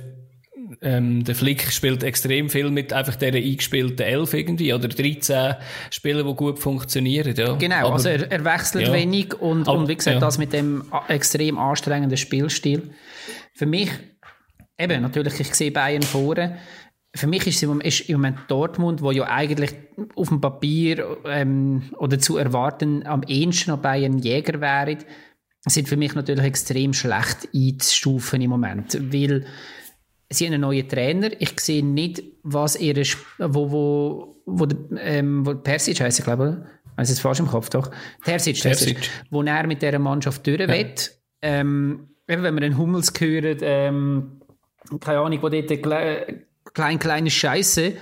ähm, der Flick spielt extrem viel mit einfach dieser eingespielten Elf irgendwie oder 13 Spielen, die gut funktionieren. Ja. Genau, Aber, also er, er wechselt ja. wenig und, Aber, und wie gesagt, ja. das mit dem extrem anstrengenden Spielstil. Für mich, eben, natürlich, ich sehe Bayern vorne für mich ist, ist im Moment Dortmund, wo ja eigentlich auf dem Papier ähm, oder zu erwarten am ehesten noch bei einem Jäger wäre, sind für mich natürlich extrem schlecht einzustufen im Moment, weil sie haben einen neuen Trainer. Ich sehe nicht, was ihre, wo, wo, wo, ähm, wo Persic heisst, ich glaube, also es falsch im Kopf, doch. Terzic, Terzic. wo er mit dieser Mannschaft durch ja. Ähm, wenn man einen Hummels hört, ähm, keine Ahnung, wo dort klein, kleine Scheiße.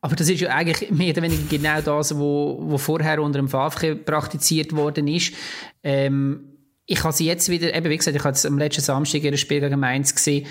Aber das ist ja eigentlich mehr oder weniger genau das, wo, wo vorher unter dem Favre praktiziert worden ist. Ähm, ich habe sie jetzt wieder, eben wie gesagt, ich habe am letzten Samstag ihr Spiel gegen Mainz gesehen.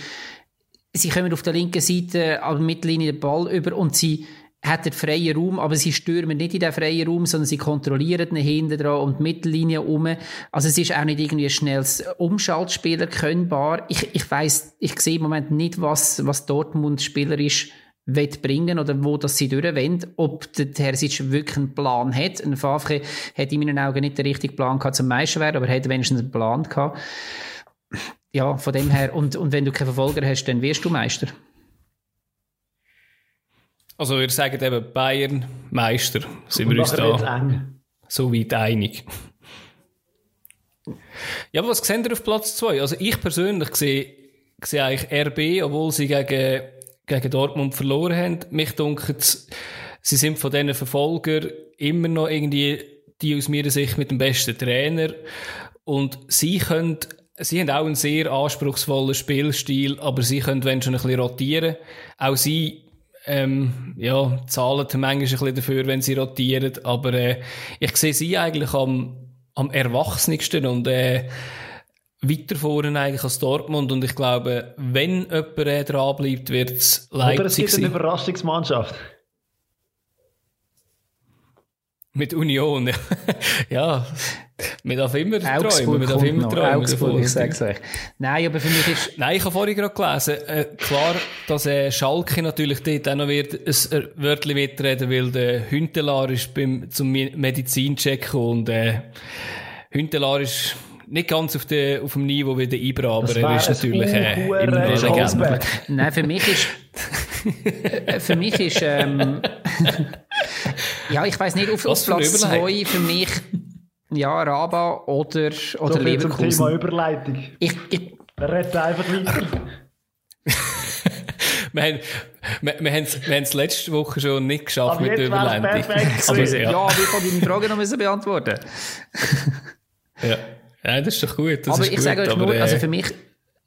Sie kommen auf der linken Seite an der Mittellinie den Ball über und sie hätten freien Raum, aber sie stürmen nicht in den freien Raum, sondern sie kontrollieren ihn hinten dran und die Mittellinie um. Also es ist auch nicht irgendwie ein schnelles Umschaltspiel erkennbar. Ich, ich weiss, ich sehe im Moment nicht, was, was Dortmund spielerisch wird bringen oder wo das sie durchwollen. Ob der Terzic wirklich einen Plan hat. Ein Favre hat in meinen Augen nicht den richtigen Plan gehabt zum Meister werden, aber er hat wenigstens einen Plan gehabt. Ja, von dem her. Und, und wenn du keinen Verfolger hast, dann wirst du Meister. Also wir sagen eben Bayern Meister. Sind wir uns da so weit einig. Ja, aber was sehen ihr auf Platz 2? Also ich persönlich sehe, sehe eigentlich RB, obwohl sie gegen, gegen Dortmund verloren haben. Mich dunkelt sie sind von diesen Verfolgern immer noch irgendwie die aus meiner Sicht mit dem besten Trainer. Und sie können, sie haben auch einen sehr anspruchsvollen Spielstil, aber sie können, wenn schon ein bisschen rotieren. Auch sie ähm, ja, zahlen manchmal ein bisschen dafür, wenn sie rotieren, aber äh, ich sehe sie eigentlich am, am erwachsensten und äh, weiter vorne eigentlich als Dortmund und ich glaube, wenn jemand äh, dran bleibt, wird es Oder es Leipzig gibt eine. Überraschungsmannschaft. Mit Union, ja. ja. Man darf immer träumen, Augsburg man darf immer noch. träumen. Augsburg, ich sag's euch. Nein, aber für mich ist, Nein, ich habe vorhin gerade gelesen, äh, klar, dass äh, Schalke natürlich dort auch noch wird, ein Wörtchen mitreden, weil der Hüntelar ist beim, zum Me- Medizincheck gekommen und äh, Hüntelar ist nicht ganz auf, der, auf dem Niveau wie der Ibra, aber er ist natürlich äh, immer eine Legende. Nein, für mich ist, äh, für mich ist, ähm, ja, ich weiß nicht, auf, auf Platz Überleitung. zwei für mich, ja, Raba oder, oder So zum Thema Leverkusen. Überleitung. Ich, ich, redet einfach weiter. Wir haben wir, wir haben's- wir haben es letzte Woche schon nicht geschafft Aber mit der Überleitung. Aber, gewesen. ja. ja, wie kann ich deine Frage noch müssen beantworten? Ja. ja, das ist doch gut. Das aber ist ich gut, sage euch aber, nur, äh, also für mich,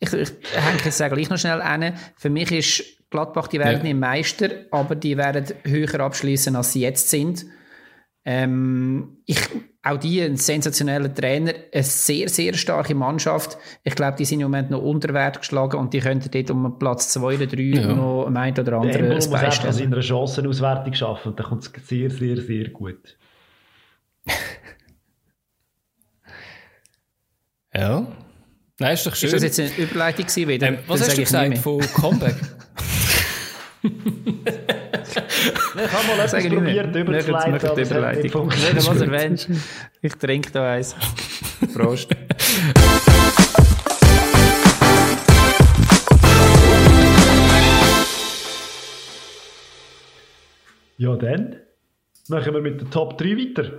ich, ich hänge jetzt sage gleich noch schnell an, für mich ist Gladbach, die werden Ja. nicht Meister, aber die werden höher abschließen, als sie jetzt sind. Ähm, ich, auch die, ein sensationeller Trainer, eine sehr, sehr starke Mannschaft. Ich glaube, die sind im Moment noch unter Wert geschlagen und die könnten dort um Platz 2 oder 3 Ja. noch am einen oder Der anderen Embolo das muss einfach beistellen. seiner Chancenauswertung schaffen und dann kommt es sehr, sehr, sehr gut. ja. Nein, ist doch schön. Ist das jetzt eine Überleitung gewesen wieder? ähm, was hast du gesagt von Comeback? Ich habe mal etwas probiert, überzuleiten, aber es hat nicht funktioniert. Was er wünscht. Ich trinke da eins. Prost. Ja, dann machen wir mit der Top 3 weiter.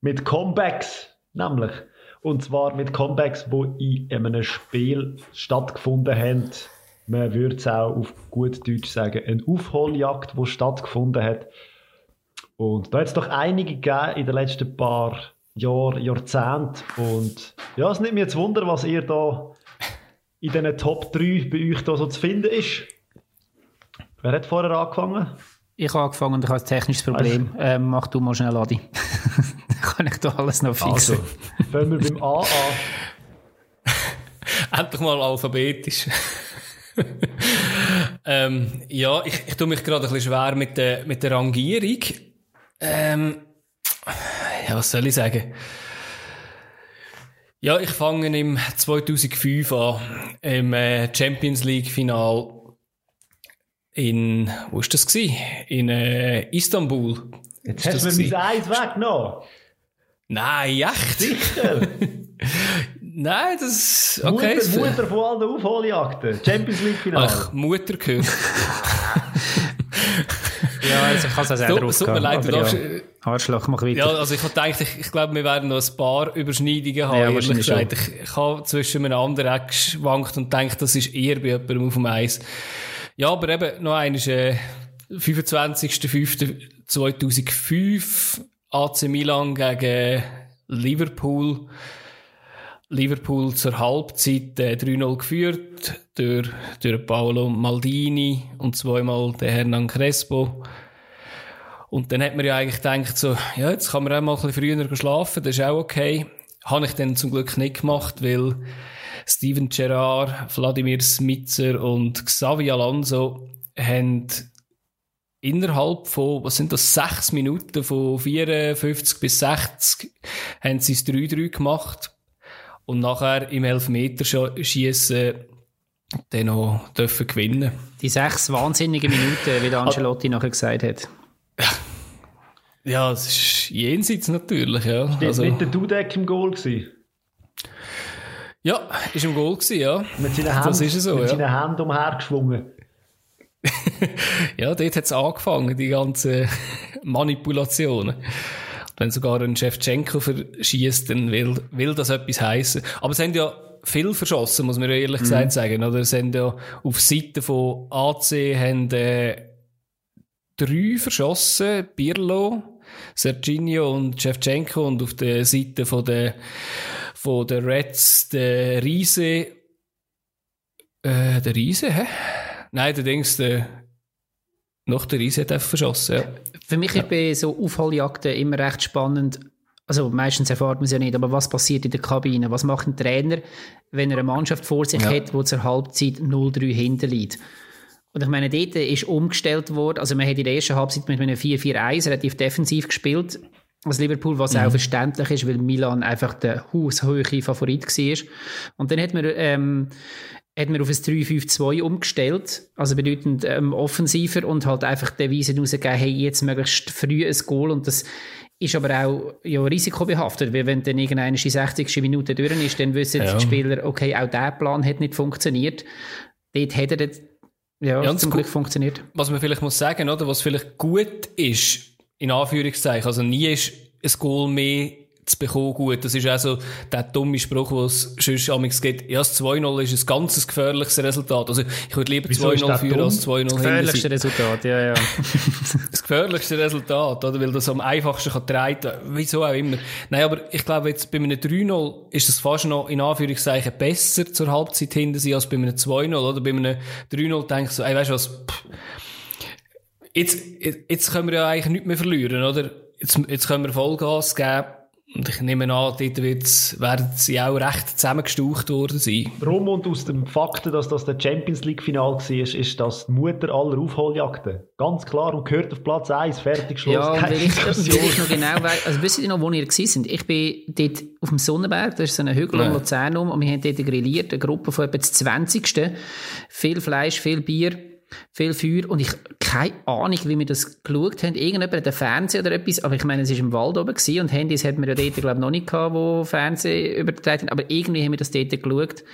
Mit Comebacks, nämlich. Und zwar mit Comebacks, die in einem Spiel stattgefunden haben. Man würde es auch auf gut Deutsch sagen, eine Aufholjagd, die stattgefunden hat. Und da hat es doch einige gegeben in den letzten paar Jahren, Jahrzehnten. Und ja, es nimmt mir jetzt Wunder, was ihr da in diesen Top 3 bei euch da so zu finden ist. Wer hat vorher angefangen? Ich habe angefangen und ich habe ein technisches Problem. Ähm, mach du mal schnell, Adi. Dann kann ich da alles noch fixen. Also, fangen wir beim A an. Endlich mal alphabetisch. ähm, ja, ich, ich tue mich gerade ein bisschen schwer mit der, mit der Rangierung. Ähm, ja, was soll ich sagen? Ja, ich fange im 2005 an, im äh, Champions League Final in, wo ist das gewesen? In äh, Istanbul. Jetzt hast du mir mein Eis weggenommen. Nein, echt? Sicher. Nein, das, okay. es- Mutter, Mutter von allen Aufholjagden. Champions League Finale. Ach, Mutter gehört. Ja, also ich kann es auch selber tut mir leid, du darfst, ja. Arschloch, mach weiter. Ja, also ich habe gedacht, ich, ich glaube, wir werden noch ein paar Überschneidungen haben, Ja, ehrlich gesagt. Ich, ich habe zwischen einem anderen Eck geschwankt und denkt, das ist eher bei jemandem auf dem Eis. Ja, aber eben, noch eines, äh, 25.05.2005, AC Milan gegen Liverpool. Liverpool zur Halbzeit äh, 3-0 geführt durch, durch Paolo Maldini und zweimal der Hernan Crespo. Und dann hat man ja eigentlich gedacht, so, ja, jetzt kann man auch mal ein bisschen früher schlafen, das ist auch okay. Habe ich dann zum Glück nicht gemacht, weil Steven Gerrard, Wladimir Smitzer und Xavi Alonso haben innerhalb von, was sind das, sechs Minuten, von 54 bis 60, haben sie es 3-3 gemacht. Und nachher im Elfmeterschießen dann noch dürfen gewinnen. Die sechs wahnsinnigen Minuten, wie der Ancelotti nachher gesagt hat. Ja, es ist jenseits natürlich, ja. Ist Also, nicht der Dudek im Goal gewesen? ja, ist im Goal gewesen, ja. Mit seinen Händen, Das ist so, mit ja. seinen Händen umhergeschwungen. Ja, dort hat es angefangen, die ganzen Manipulationen. Wenn sogar ein Shevchenko verschießt, dann will, will das etwas heißen. Aber es haben ja viel verschossen, muss man ehrlich gesagt sagen. Oder es haben ja auf Seite von AC haben, äh, drei verschossen, Pirlo, Serginho und Shevchenko und auf der Seite von der, von der Reds der Riese, äh, der Riese, hä? Nein, der Dings, der, noch der Riese hat einfach verschossen, ja. Für mich ist bei so Aufholjagden immer recht spannend, also meistens erfahrt man es ja nicht, aber was passiert in der Kabine? Was macht ein Trainer, wenn er eine Mannschaft vor sich ja. hat, wo zur Halbzeit 0-3 hinten liegt? Und ich meine, dort ist umgestellt worden, also man hat in der ersten Halbzeit mit einem 4-4-1 relativ defensiv gespielt, als Liverpool, was mhm. auch verständlich ist, weil Milan einfach der haushohe Favorit war. Und dann hat man, ähm, hat man auf ein 3-5-2 umgestellt, also bedeutend ähm, offensiver und halt einfach die Weise rausgegeben, hey, jetzt möglichst früh ein Goal und das ist aber auch ja, risikobehaftet, weil wenn dann irgendeine die 60. Minute durch ist, dann wissen ja. die Spieler, okay, auch der Plan hat nicht funktioniert. Dort hat er ja, ja zum Glück funktioniert. Was man vielleicht muss sagen, oder, was vielleicht gut ist, in Anführungszeichen, also nie ist ein Goal mehr zu bekommen gut. Das ist auch so der dumme Spruch, den es sonst amigs gibt. Ja, das 2-0 ist ein ganz gefährliches Resultat. Also, ich würde lieber 2-0 führen als 2-0 Das gefährlichste Resultat, ja, ja. das gefährlichste Resultat, oder? Weil das am einfachsten kann treten. Wieso auch immer. Nein, aber ich glaube, jetzt bei einem 3-0 ist es fast noch in Anführungszeichen besser zur Halbzeit hinter sein als bei einem 2-0, oder? Bei einem 3-0 denkst du so, ey, weißt du was, pff, jetzt, jetzt können wir ja eigentlich nichts mehr verlieren, oder? Jetzt, jetzt können wir Vollgas geben und ich nehme an, dort werden sie auch recht zusammengestaucht worden sein. Warum und aus dem Fakt, dass das der Champions League-Final war, ist das die Mutter aller Aufholjagden. Ganz klar und gehört auf Platz 1, fertig, Schluss. Ja, weil ich, ich noch genau weiß, also wisst ihr noch, wo ihr sind? Ich bin dort auf dem Sonnenberg, das ist so ein Hügel um Luzern um, und wir haben dort grilliert, eine Gruppe von etwa 20. Viel Fleisch, viel Bier viel Feuer und ich keine Ahnung, wie wir das geschaut haben. Irgendjemand hat einen Fernseher oder etwas, aber ich meine, es war im Wald oben gewesen und Handys hatten wir ja dort, glaube ich, noch nicht gehabt, wo Fernsehen übertragen aber irgendwie haben wir das dort geschaut.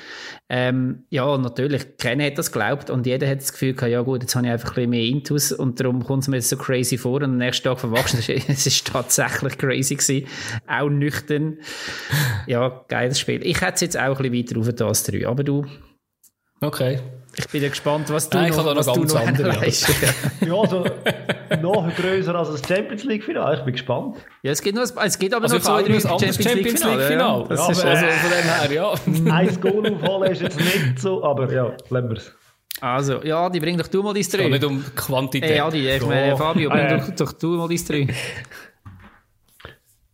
Ähm, ja, natürlich, keiner hat das geglaubt und jeder hat das Gefühl gehabt, ja gut, jetzt habe ich einfach ein bisschen mehr Intus und darum kommt es mir jetzt so crazy vor und am nächsten Tag verwachsen. es ist tatsächlich crazy gewesen. Auch nüchtern. Ja, geiles Spiel. Ich hätte es jetzt auch ein bisschen weiter auf das 3, aber du... Okay. Ich bin ja gespannt, was du Nein, noch, noch, was du noch andere, weißt. ja, also noch größer als das Champions League Final. Ich bin gespannt. Ja, es geht, nur, es geht aber also noch zwei, drei Champions, Champions League Final. Ja. Ja, also von dem her, ja. Ein Goal aufholen ist jetzt nicht so, aber ja, lassen wir es. Also, ja, die bring doch du mal dein 3. nicht um Quantität. Hey, Adi, ich meine, Fabio, bring ah, doch, doch du mal dein 3.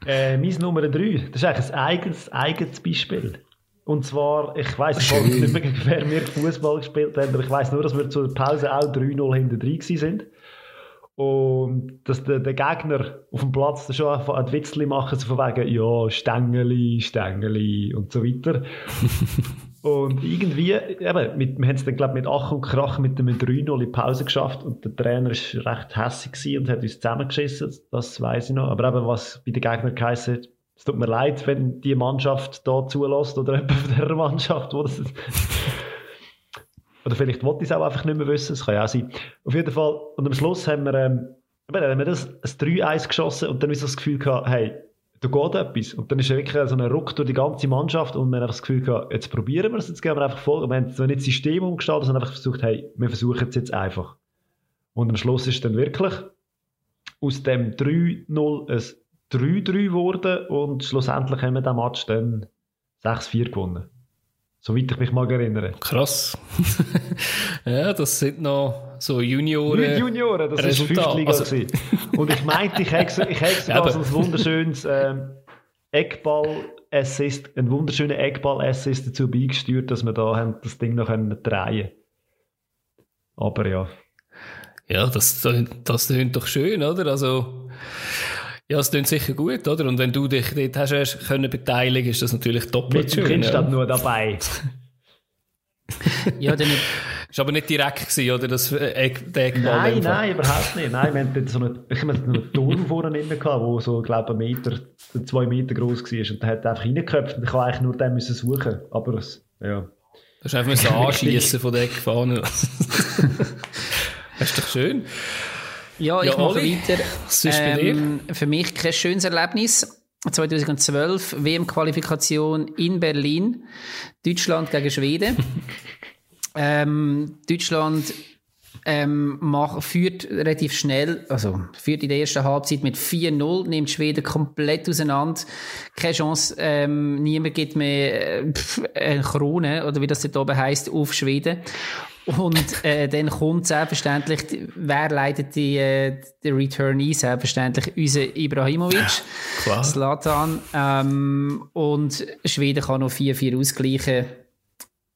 Äh, mein Nummer 3, das ist eigentlich ein eigenes, eigenes Beispiel. Und zwar, ich weiß nicht mehr, wer wir Fußball gespielt haben, aber ich weiß nur, dass wir zur Pause auch 3-0 hinter drin sind. Und dass der, der, Gegner auf dem Platz schon ein Witzli machen, so von wegen, ja, Stängeli, Stängeli und so weiter. und irgendwie, eben, mit, wir haben es dann, glaube mit Ach und Krach mit dem 3-0 in Pause geschafft und der Trainer war recht hässlich und hat uns zusammengeschissen, das weiß ich noch. Aber eben, was bei den Gegnern geheißen hat, es tut mir leid, wenn die Mannschaft da zulässt oder jemand von dieser Mannschaft, wo das oder vielleicht wollte ich es auch einfach nicht mehr wissen, das kann ja auch sein. Auf jeden Fall, und am Schluss haben wir, ähm, haben wir das ein 3-1 geschossen und dann ist das Gefühl gehabt, hey, da geht etwas. Und dann ist wirklich so ein Ruck durch die ganze Mannschaft und wir haben das Gefühl gehabt, jetzt probieren wir es, jetzt gehen wir einfach voll. Wir haben so nicht das System umgestaltet, sondern einfach versucht, hey, wir versuchen es jetzt einfach. Und am Schluss ist dann wirklich aus dem 3-0 ein 3-3 geworden und schlussendlich haben wir den Match dann 6-4 gewonnen. Soweit ich mich mal erinnere. Krass. ja, das sind noch so Junioren. Nicht Junioren, das Resultat. Liga. Also. Und ich meinte, ich hätte, ich hätte sogar so ein wunderschönes ähm, Eckball-Assist, einen wunderschönen Eckball-Assist dazu beigesteuert, dass wir da haben das Ding noch können drehen Aber ja. Ja, das, das klingt doch schön, oder? Also, ja, es klingt sicher gut, oder? Und wenn du dich dort hast, hast können beteiligen, ist das natürlich doppelt Mit schön. Mit dem ja. nur dabei. ja, dann... Ist aber nicht direkt gewesen, oder? Das Egg, der Eckball nein, nein, überhaupt nicht. Nein, wir hatten so eine, ich meine, einen Turm vorne drin gehabt, wo so, glaube ich, ein Meter, zwei Meter groß war. Und der hat einfach reingeköpft und ich habe eigentlich nur den müssen suchen. Aber es, ja. Du hast einfach müssen anschiessen von der Eckfahne. das ist doch schön. Ja, ich ja, mache Oli, weiter. Was ist bei ähm, dir? Für mich kein schönes Erlebnis. 2012 WM-Qualifikation in Berlin. Deutschland gegen Schweden. ähm, Deutschland ähm, mach, führt relativ schnell, also führt in der ersten Halbzeit mit 4-0, nimmt Schweden komplett auseinander. Keine Chance, ähm, niemand gibt mehr äh, pf, eine Krone, oder wie das dort oben heisst, auf Schweden. Und äh, dann kommt selbstverständlich, wer leitet die, äh, die Returnee? Selbstverständlich unser Ibrahimovic, Klar. Zlatan. Ähm, und Schweden kann noch 4-4 ausgleichen.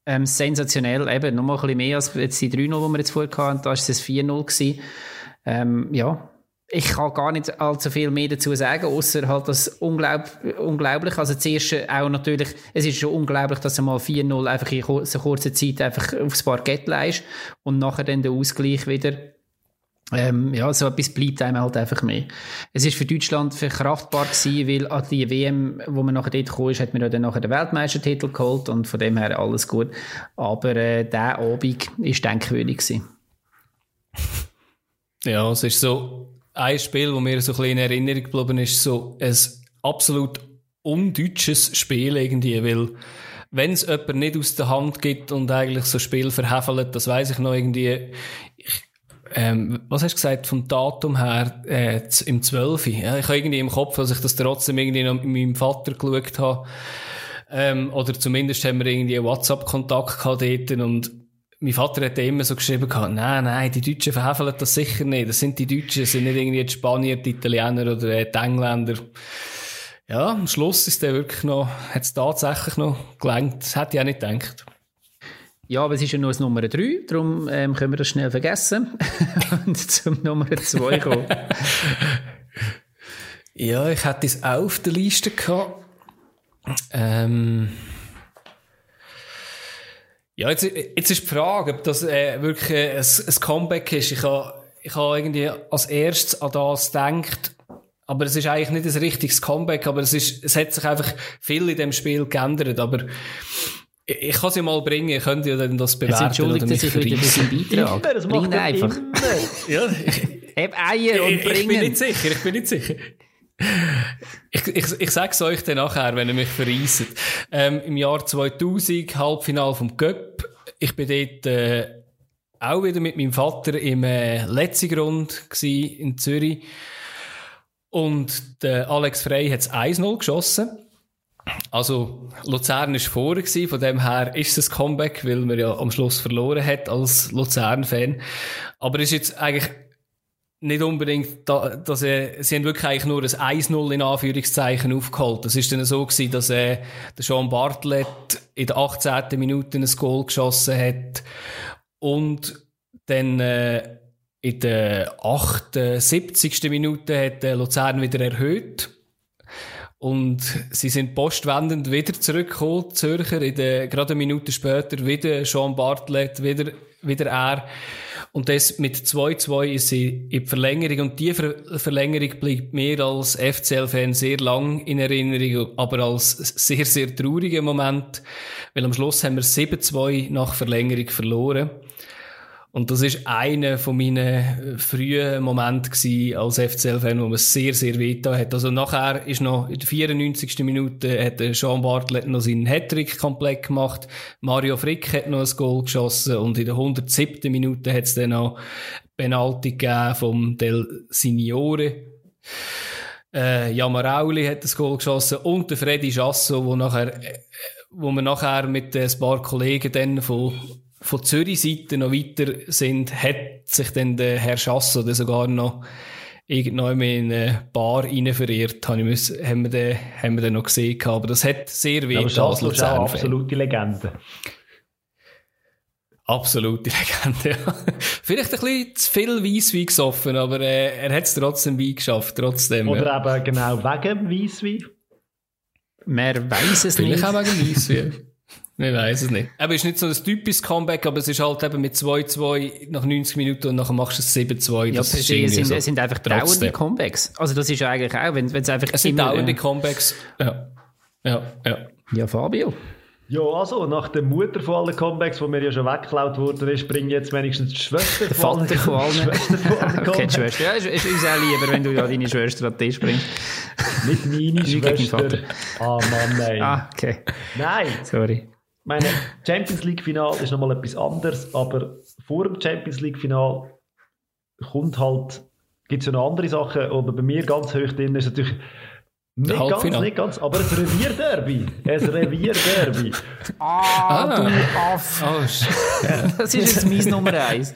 Ähm, sensationell, eben, noch mal ein bisschen mehr als jetzt die 3-0, die wir jetzt vorher hatten. Da war es 4-0 gewesen. Ähm, ja, ich kann gar nicht allzu viel mehr dazu sagen, außer halt das unglaub, unglaublich. Also zuerst auch natürlich, es ist schon unglaublich, dass er mal 4-0 einfach in so kurzer Zeit einfach aufs Parkett leist und nachher dann der Ausgleich wieder. Ähm, ja, so etwas bleibt einem halt einfach mehr. Es ist für Deutschland verkraftbar gewesen, weil an die WM, wo man nachher dort gekommen ist, hat man ja dann nachher den Weltmeistertitel geholt und von dem her alles gut. Aber äh, der Abend ist denkwürdig gewesen. Ja, es ist so, ein Spiel, das mir so ein bisschen in Erinnerung geblieben ist, so ein absolut undeutsches Spiel irgendwie, weil wenn es jemand nicht aus der Hand gibt und eigentlich so Spiel verhefelt, das weiß ich noch irgendwie, ich, ähm, was hast du gesagt, vom Datum her, äh, im 12. Ja, ich habe irgendwie im Kopf, dass ich das trotzdem irgendwie noch mit meinem Vater geschaut habe, ähm, oder zumindest haben wir irgendwie einen WhatsApp-Kontakt gehabt dort und mein Vater hat immer so geschrieben gehabt, nein, nein, die Deutschen verhefeln das sicher nicht. Das sind die Deutschen, das sind nicht irgendwie die Spanier, die Italiener oder die Engländer. Ja, am Schluss ist der wirklich noch, hat es tatsächlich noch gelangt. Das hätte ich auch nicht gedacht. Ja, aber es ist ja nur das Nummer 3, darum ähm, können wir das schnell vergessen und zum Nummer 2 kommen. ja, ich hätte es auch auf der Liste gehabt. Ähm ja, jetzt, jetzt ist die Frage, ob das äh, wirklich ein, ein Comeback ist. Ich habe ich ha irgendwie als erstes an das gedacht, aber es ist eigentlich nicht ein richtiges Comeback, aber es, ist, es hat sich einfach viel in dem Spiel geändert, aber ich, ich kann sie mal bringen, ich könnte ja dann das bewerten Jetzt entschuldigt er sich wieder für seinen Beitrag. Immer, das macht Bring einfach. immer. Ja, Heb Eier und ich, ich bin bringen. nicht sicher, ich bin nicht sicher. Ich, ich, ich sag's euch dann nachher, wenn ihr mich verreisst. Ähm, Im Jahr 2000, Halbfinale vom Göpp. Ich bin dort äh, auch wieder mit meinem Vater im äh, Letzigrund gsi in Zürich. Und der Alex Frey hat's 1-0 geschossen. Also, Luzern ist vorher von dem her ist es ein Comeback, weil man ja am Schluss verloren hat als Luzern-Fan. Aber es ist jetzt eigentlich nicht unbedingt, da, dass äh, sie haben wirklich eigentlich nur ein 1-0 in Anführungszeichen aufgeholt. Das ist dann so gewesen, dass äh, der Sean Bartlett in der 18. Minute ein Goal geschossen hat und dann äh, in der 78. Minute hat äh, Luzern wieder erhöht. Und sie sind postwendend wieder zurückgekommen, Zürcher, in der, gerade eine Minute später wieder Sean Bartlett, wieder, wieder er. Und das mit 2-2 ist sie in die Verlängerung. Und die Ver Verlängerung bleibt mir als FCL-Fan sehr lang in Erinnerung, aber als sehr, sehr trauriger Moment. Weil am Schluss haben wir 7-2 nach Verlängerung verloren. Und das ist einer von meinen frühen Momenten gewesen als FCL-Fan, wo man sehr, sehr wehgetan hat. Also nachher ist noch in der 94. Minute hat der Sean Bartlett noch seinen Hattrick komplett gemacht. Mario Frick hat noch ein Goal geschossen und in der 107. Minute hat es dann noch Penalty gegeben vom Del Signore. Äh, Jamarauli hat das Goal geschossen und der Freddy Jasso, wo nachher, äh, wo wir nachher mit ein paar Kollegen dann von von Zürich-Seite noch weiter sind, hat sich dann der Herr Chasso dann sogar noch irgendwann in eine Bar rein verirrt, haben wir, haben wir, den, haben wir den noch gesehen. Aber das hat sehr weh Aber getan Schasslo ist auch absolute Legende. Absolute Legende, ja. Vielleicht ein bisschen zu viel Weisswein gesoffen, aber äh, er hat es trotzdem Wein geschafft, trotzdem. Oder ja. eben genau wegen Weisswein. Man weiß es Vielleicht nicht. auch wegen Weisswein. Ich weiß es nicht. Aber es ist nicht so ein typisches Comeback, aber es ist halt eben mit 2-2 nach 90 Minuten und nachher machst du es 7-2. Ja, Das ist sind, so. es sind einfach dauernde Trotzdem. Comebacks. Also das ist ja eigentlich auch, wenn es einfach Es sind dauernde äh, Comebacks. Ja. Ja, ja. Ja, Fabio. Ja, also, nach der Mutter von allen Comebacks, die mir ja schon weggeklaut worden ist, bringe ich jetzt wenigstens die Schwester Der von allen- Vater von allen. Schwester von allen Okay, die. Schwester. Ja, ist, ist uns auch lieber, wenn du ja deine Schwester an den Tisch bringst. Nicht meine Schwester. Ah, Mann, nein. Ah, okay. Nein, Sorry. Meine Champions League Final ist nochmal etwas anderes, aber vor dem Champions League-Final kommt halt, gibt es ja noch andere Sachen, aber bei mir ganz hoch drin ist natürlich nicht ganz, nicht ganz, aber ein Revierderby. Ein Revierderby. ah, ah, du Aff. Oh, das ist jetzt mein Nummer eins.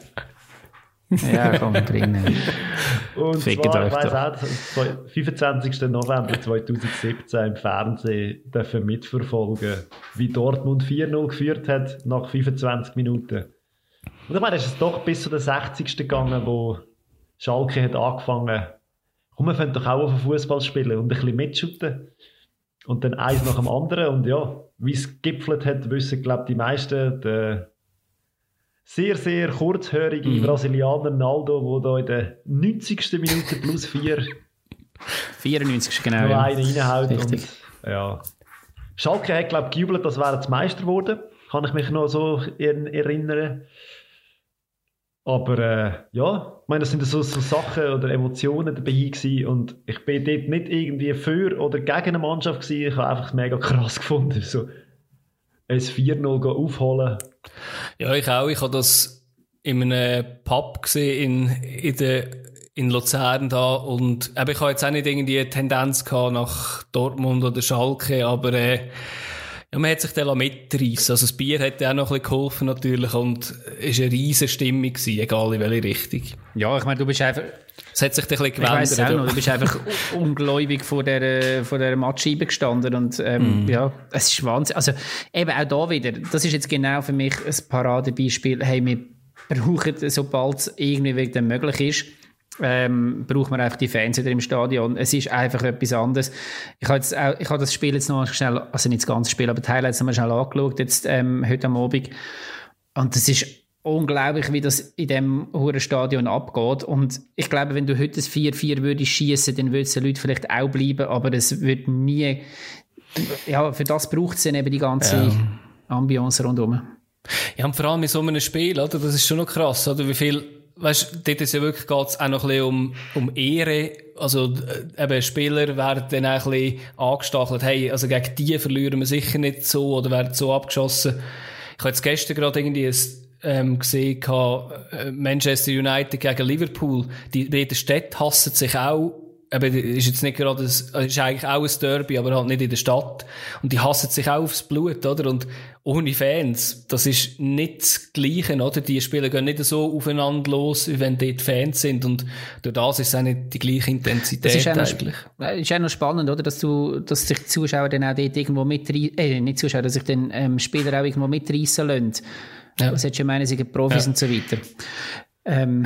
Ja, komm, bringen. Und Fickt zwar, ich weiss auch, 25. November 2017 im Fernsehen dürfen mitverfolgen, wie Dortmund 4-0 geführt hat nach 25 Minuten. Und ich meine, es ist doch bis zu den 60. gegangen, wo Schalke hat angefangen, komm, wir können doch auch auf den Fußball spielen und ein bisschen mitschütten. Und dann eins nach dem anderen. Und ja, wie es gipfelt hat, wissen, glaube ich, die meisten. Der sehr, sehr kurzhörige mhm. Brasilianer Naldo, der da in der 90. Minute plus 4 94. genau. Noch einen reinhaut. Richtig. Und, ja. Schalke hat, glaube ich, gejubelt, dass wären jetzt Meister geworden. Kann ich mich noch so erinnern. Aber äh, ja, ich meine, das sind so, so Sachen oder Emotionen dabei gewesen und ich bin dort nicht irgendwie für oder gegen eine Mannschaft gewesen. Ich habe einfach mega krass gefunden, so ein 4-0 aufholen. Ja, ich auch. Ich habe das in einem Pub gesehen in, in, der, in Luzern da und eben, ich habe jetzt auch nicht irgendwie eine Tendenz gehabt nach Dortmund oder Schalke, aber äh, ja, man hat sich dann mitreißen Also das Bier hat auch noch ein bisschen geholfen natürlich und es war eine riesige Stimmung, egal in welche Richtung. Ja, ich meine, du bist einfach... Es hat sich ein bisschen gewendet. Ich auch noch, du bist einfach ungläubig vor der, vor der Matscheibe gestanden und ähm, mm. ja, es ist Wahnsinn. Also eben auch da wieder, das ist jetzt genau für mich ein Paradebeispiel, hey, wir brauchen, sobald es irgendwie wieder möglich ist, ähm, braucht man einfach die Fans wieder im Stadion. Es ist einfach etwas anderes. Ich habe, jetzt auch, ich habe das Spiel jetzt noch schnell, also nicht das ganze Spiel, aber die Highlights haben wir schnell angeschaut, jetzt ähm, heute am Abend. Und das ist unglaublich, wie das in dem hohen Stadion abgeht. Und ich glaube, wenn du heute das 4-4 würdest schießen, dann würden die Leute vielleicht auch bleiben, aber es wird nie, ja, für das braucht es dann eben die ganze ja. Ambiance rundherum. Ja, und vor allem in so einem Spiel, oder? Das ist schon noch krass, oder? Wie viel weißt, dort ist ja wirklich geht's auch noch ein bisschen um, um Ehre. Also, äh, eben, Spieler werden dann auch ein bisschen angestachelt. Hey, also gegen die verlieren wir sicher nicht so oder werden so abgeschossen. Ich habe jetzt gestern gerade irgendwie ein, ähm, gesehen, äh, Manchester United gegen Liverpool. Die beiden Städte hassen sich auch eben, ist jetzt nicht gerade, ein, ist eigentlich auch ein Derby, aber halt nicht in der Stadt. Und die hassen sich auch aufs Blut, oder? Und ohne Fans, das ist nicht das Gleiche, oder? Die Spieler gehen nicht so aufeinander los, wie wenn dort Fans sind. Und durch das ist es auch nicht die gleiche Intensität das ist eigentlich. Noch, ist auch noch spannend, oder? Dass du, dass sich die Zuschauer dann auch dort irgendwo mitreißen, äh, nicht Zuschauer, dass sich den ähm, Spieler auch irgendwo mitreißen lassen. Ja. Das hättest du meinen, sie sind Profis ja. und so weiter. Ähm,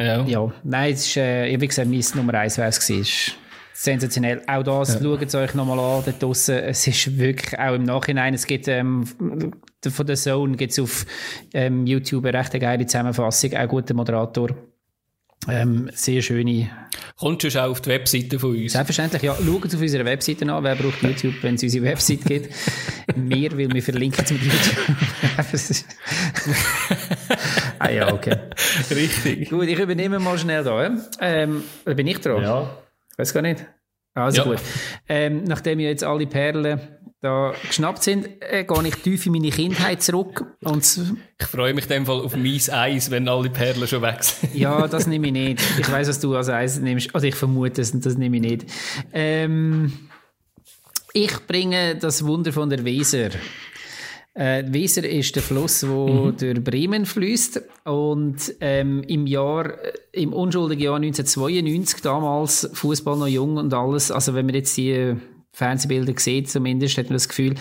ja. ja. Nein, es ist, äh, wie gesagt, mein Nummer eins wäre es gewesen. Sensationell. Auch das, ja. schaut es euch nochmal an, dort draussen. Es ist wirklich, auch im Nachhinein, es gibt, ähm, von der Zone gibt es auf ähm, YouTube eine recht geile Zusammenfassung, auch guter Moderator. Ähm, sehr schöne. Kommt schon auch auf die Webseite von uns? Selbstverständlich, ja. Schaut auf unserer Webseite an. Wer braucht YouTube, wenn es unsere Webseite gibt? Mehr, weil wir verlinken es mit YouTube. ah ja, okay. Richtig. Gut, ich übernehme mal schnell da. Ähm, bin ich dran? Ja. Weiß gar nicht. Also ja. gut. Ähm, nachdem wir jetzt alle Perlen da geschnappt sind, äh, gehe ich tief in meine Kindheit zurück. Und ich freue mich in dem Fall auf mein Eis, wenn alle Perlen schon weg sind. ja, das nehme ich nicht. Ich weiß, was du als Eis nimmst. Also ich vermute es, das nehme ich nicht. Ähm, ich bringe das Wunder von der Weser. Äh, Weser ist der Fluss, der mhm. durch Bremen fließt und ähm, im Jahr, äh, im unschuldigen Jahr 1992, damals Fußball noch jung und alles, also wenn man jetzt die Fernsehbilder sieht, zumindest hat man das Gefühl,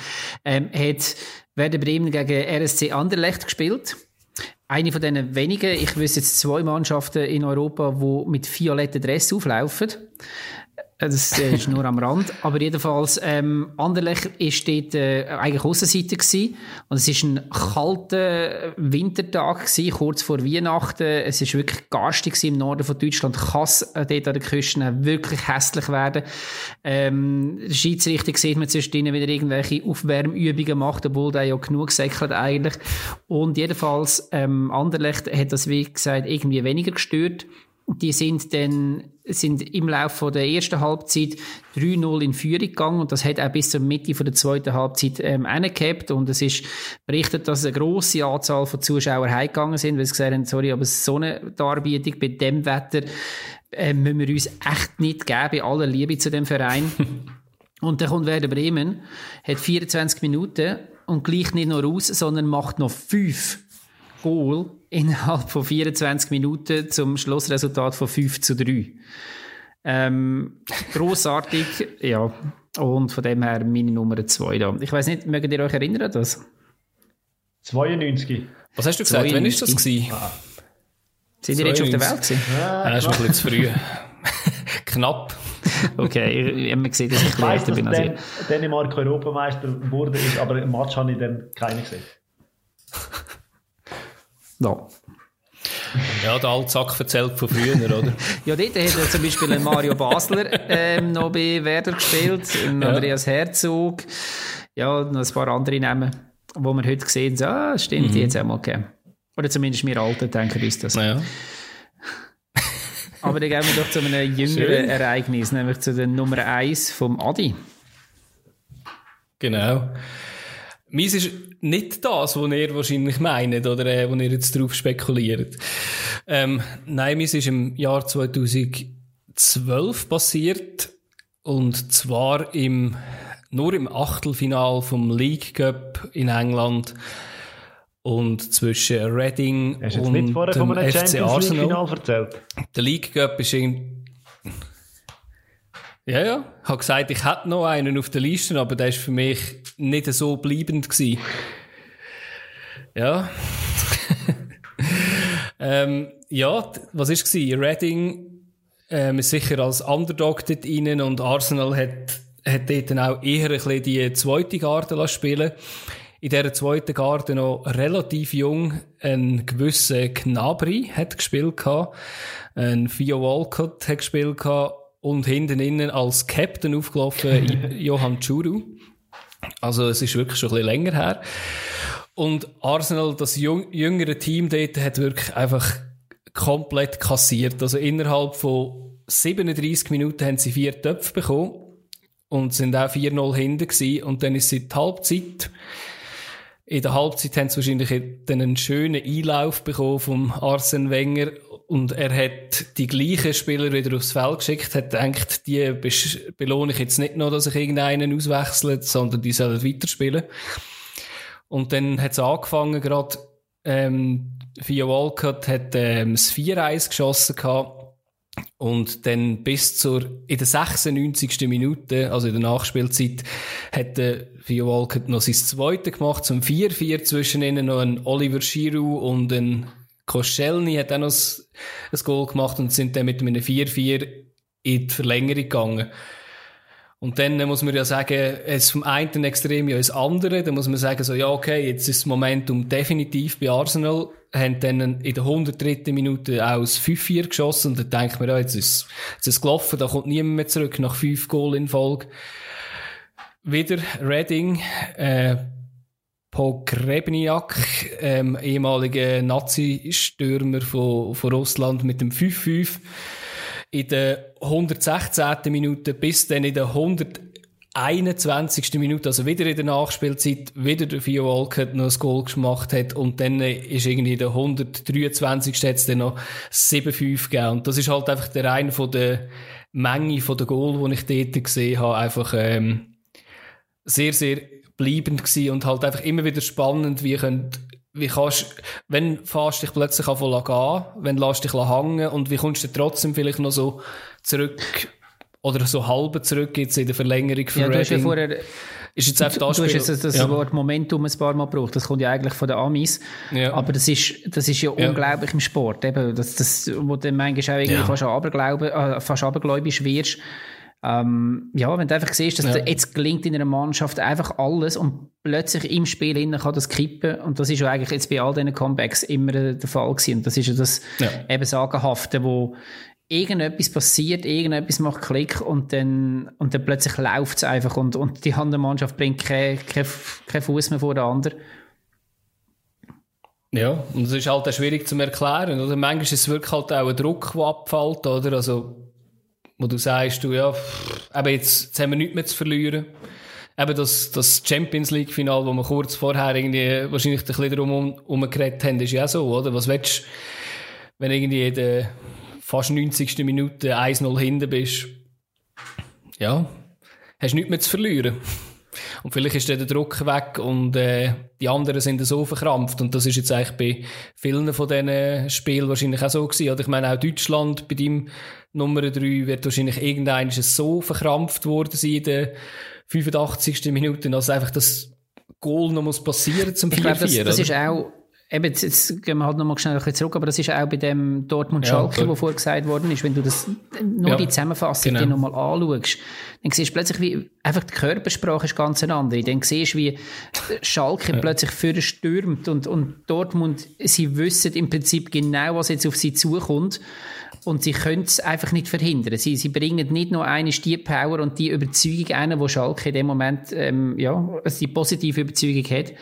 ähm, hat Werder Bremen gegen RSC Anderlecht gespielt. Eine von diesen wenigen, ich wüsste jetzt zwei Mannschaften in Europa, die mit violetten Dress auflaufen. Das äh, ist nur am Rand. Aber jedenfalls, ähm, Anderlecht ist dort äh, eigentlich Aussenseite gewesen. Und es ist ein kalter Wintertag gewesen, kurz vor Weihnachten. Es ist wirklich garstig im Norden von Deutschland. Kann es äh, dort an der Küste wirklich hässlich werden. Ähm, Schiedsrichter sieht man zwischendrin wieder irgendwelche Aufwärmübungen macht, obwohl der ja genug säckelt eigentlich. Und jedenfalls, ähm, Anderlecht hat das, wie gesagt, irgendwie weniger gestört. Die sind dann sind im Laufe der ersten Halbzeit 3-0 in Führung gegangen und das hat auch bis zur Mitte von der zweiten Halbzeit ähm, gehabt und es ist berichtet, dass eine große Anzahl von Zuschauern heimgegangen sind, weil sie gesagt haben, sorry, aber so eine Darbietung bei dem Wetter äh, müssen wir uns echt nicht geben, bei aller Liebe zu dem Verein. und dann kommt Werder Bremen, hat 24 Minuten und gleicht nicht nur aus, sondern macht noch fünf Goal innerhalb von 24 Minuten zum Schlussresultat von 5 zu 3. Ähm, grossartig, ja. Und von dem her meine Nummer 2 da. Ich weiß nicht, mögt ihr euch erinnern an das? 92. Was hast du gesagt? 92. Wann ist das gewesen? Ah. Sind ihr jetzt schon auf der Welt gewesen? Ja, das ist ein bisschen zu früh. Knapp. Okay, ich, habe gesehen, dass ich, ich weiss, bin. dass Dänemark Europameister wurde, aber im Match habe ich dann keinen gesehen. Ja. Ja, der Altsack erzählt von früher, oder? ja, dort hat zum Beispiel Mario Basler ähm, noch bei Werder gespielt, Andreas ja. Herzog, ja, noch ein paar andere Namen, wo wir heute sehen, so, ah, stimmt, mhm. die jetzt auch mal gegeben. Oder zumindest wir Alten denken uns das. Ja. Aber dann gehen wir doch zu einem jüngeren Schön. Ereignis, nämlich zu der Nummer 1 vom Adi. Genau. Meins ist nicht das, was ihr wahrscheinlich meint oder äh, wo ihr jetzt drauf spekuliert. Ähm, nein, meins ist im Jahr 2012 passiert und zwar im, nur im Achtelfinal vom League Cup in England und zwischen Reading und dem FC Arsenal. erzählt? Der League Cup ist irgendwie ja, ja. Ich habe gesagt, ich hätte noch einen auf der Liste, aber der ist für mich nicht so bleibend gewesen. Ja. ähm, ja, was ist gewesen? Reading ähm, ist sicher als Underdog dort rein und Arsenal hat, hat dort dann auch eher ein bisschen die zweite Garde spielen in dieser zweiten Garde noch relativ jung ein gewisser Knabri hat gespielt gehabt, ein Theo Walcott hat gespielt gehabt und hinten innen als Captain aufgelaufen Johann Churu. Also es ist wirklich schon ein bisschen länger her. Und Arsenal, das jüngere Team dort, hat wirklich einfach komplett kassiert. Also innerhalb von 37 Minuten haben sie vier Töpfe bekommen und sind auch 4-0 hinten gewesen. Und dann ist sie die Halbzeit. In der Halbzeit haben sie wahrscheinlich einen schönen Einlauf bekommen vom Arsene Wenger und er hat die gleichen Spieler wieder aufs Feld geschickt, hat gedacht, die belohne ich jetzt nicht nur, dass ich irgendeinen auswechselt, sondern die sollen weiterspielen. Und dann hat es angefangen, gerade, ähm, Via Walcott hat, ähm, das 4-1 geschossen gehabt. Und dann bis zur, in der 96. Minute, also in der Nachspielzeit, hat der Walcott noch sein zweite gemacht, zum 4-4 zwischen ihnen noch ein Oliver Giroud und ein Koscielny hat auch noch ein, Goal gemacht und sind dann mit einem 4-4 in die Verlängerung gegangen. Und dann muss man ja sagen, es vom einen Extrem ja ins andere. Dann muss man sagen, so, ja, okay, jetzt ist das Momentum definitiv bei Arsenal. Haben dann in der 103. Minute auch das 5-4 geschossen. Und dann denkt man, ja, jetzt ist, jetzt ist es gelaufen, da kommt niemand mehr zurück nach 5 Goal in Folge. Wieder Reading, äh, Pogrebniak, ähm, ehemaliger Nazi-Stürmer von, von Russland mit dem 5-5. In der 116. Minute bis dann in der 121. Minute, also wieder in der Nachspielzeit, wieder der Theo Walcott noch ein Goal gemacht hat und dann ist irgendwie der 123. hat es dann noch 7-5 gegeben. Und das ist halt einfach der eine von der Menge von der Goal, die ich dort gesehen habe, einfach ähm, sehr, sehr bleibend gewesen und halt einfach immer wieder spannend, wie könnt, wie kannst, wenn fährst dich plötzlich anfangen gehen, wenn lässt dich hängen und wie kommst du trotzdem vielleicht noch so zurück oder so halb zurück jetzt in der Verlängerung für ja, du hast ja vorher ist jetzt einfach das Du hast jetzt das ja. Wort Momentum ein paar Mal gebraucht. Das kommt ja eigentlich von den Amis. Ja. Aber das ist, das ist ja, ja. unglaublich im Sport. Eben, das, das, wo du manchmal auch irgendwie fast, aberglaube, äh, fast abergläubisch wirst ähm, ja, wenn du einfach siehst, dass ja. jetzt gelingt in einer Mannschaft einfach alles und plötzlich im Spiel innen kann das kippen und das ist ja eigentlich jetzt bei all diesen Comebacks immer der Fall gewesen und das ist ja das ja. eben Sagenhafte, wo irgendetwas passiert, irgendetwas macht Klick und dann, und dann plötzlich läuft es einfach und, und die andere Mannschaft bringt keinen kein, kein Fuß mehr vor der anderen. Ja, und das ist halt auch schwierig zu erklären. Oder? Manchmal ist es wirklich halt auch ein Druck, der abfällt, oder? Also, wo du sagst, du, ja, aber jetzt, jetzt haben wir nichts mehr zu verlieren. Eben das, das Champions League-Final, wo wir kurz vorher irgendwie wahrscheinlich ein bisschen darum um, geredet haben, ist ja auch so, oder? Was willst du, wenn irgendwie der fast 90. Minute 1-0 hinten bist? Ja, hast nichts mehr zu verlieren. Und vielleicht ist dann der Druck weg und äh, die anderen sind so verkrampft. Und das ist jetzt eigentlich bei vielen von diesen Spielen wahrscheinlich auch so gewesen. Oder ich meine, auch Deutschland bei deinem Nummer 3 wird wahrscheinlich irgendein so verkrampft worden sein in der 85. Minute, dass einfach das Goal noch muss passieren zum 4-4. Das, das ist auch Eben, jetzt, jetzt gehen wir halt nochmal schnell ein bisschen zurück, aber das ist auch bei dem Dortmund-Schalke, ja, wo vorher gesagt worden ist, wenn du das, nur ja, die Zusammenfassung genau. nochmal anschaust, dann siehst du plötzlich, wie, einfach die Körpersprache ist ganz eine andere. Dann siehst du, wie Schalke ja. plötzlich für stürmt und, und Dortmund, sie wissen im Prinzip genau, was jetzt auf sie zukommt und sie können es einfach nicht verhindern. Sie, sie bringen nicht nur eine Stiebpower und die Überzeugung ein, wo Schalke in dem Moment ähm, ja, die positive Überzeugung hat.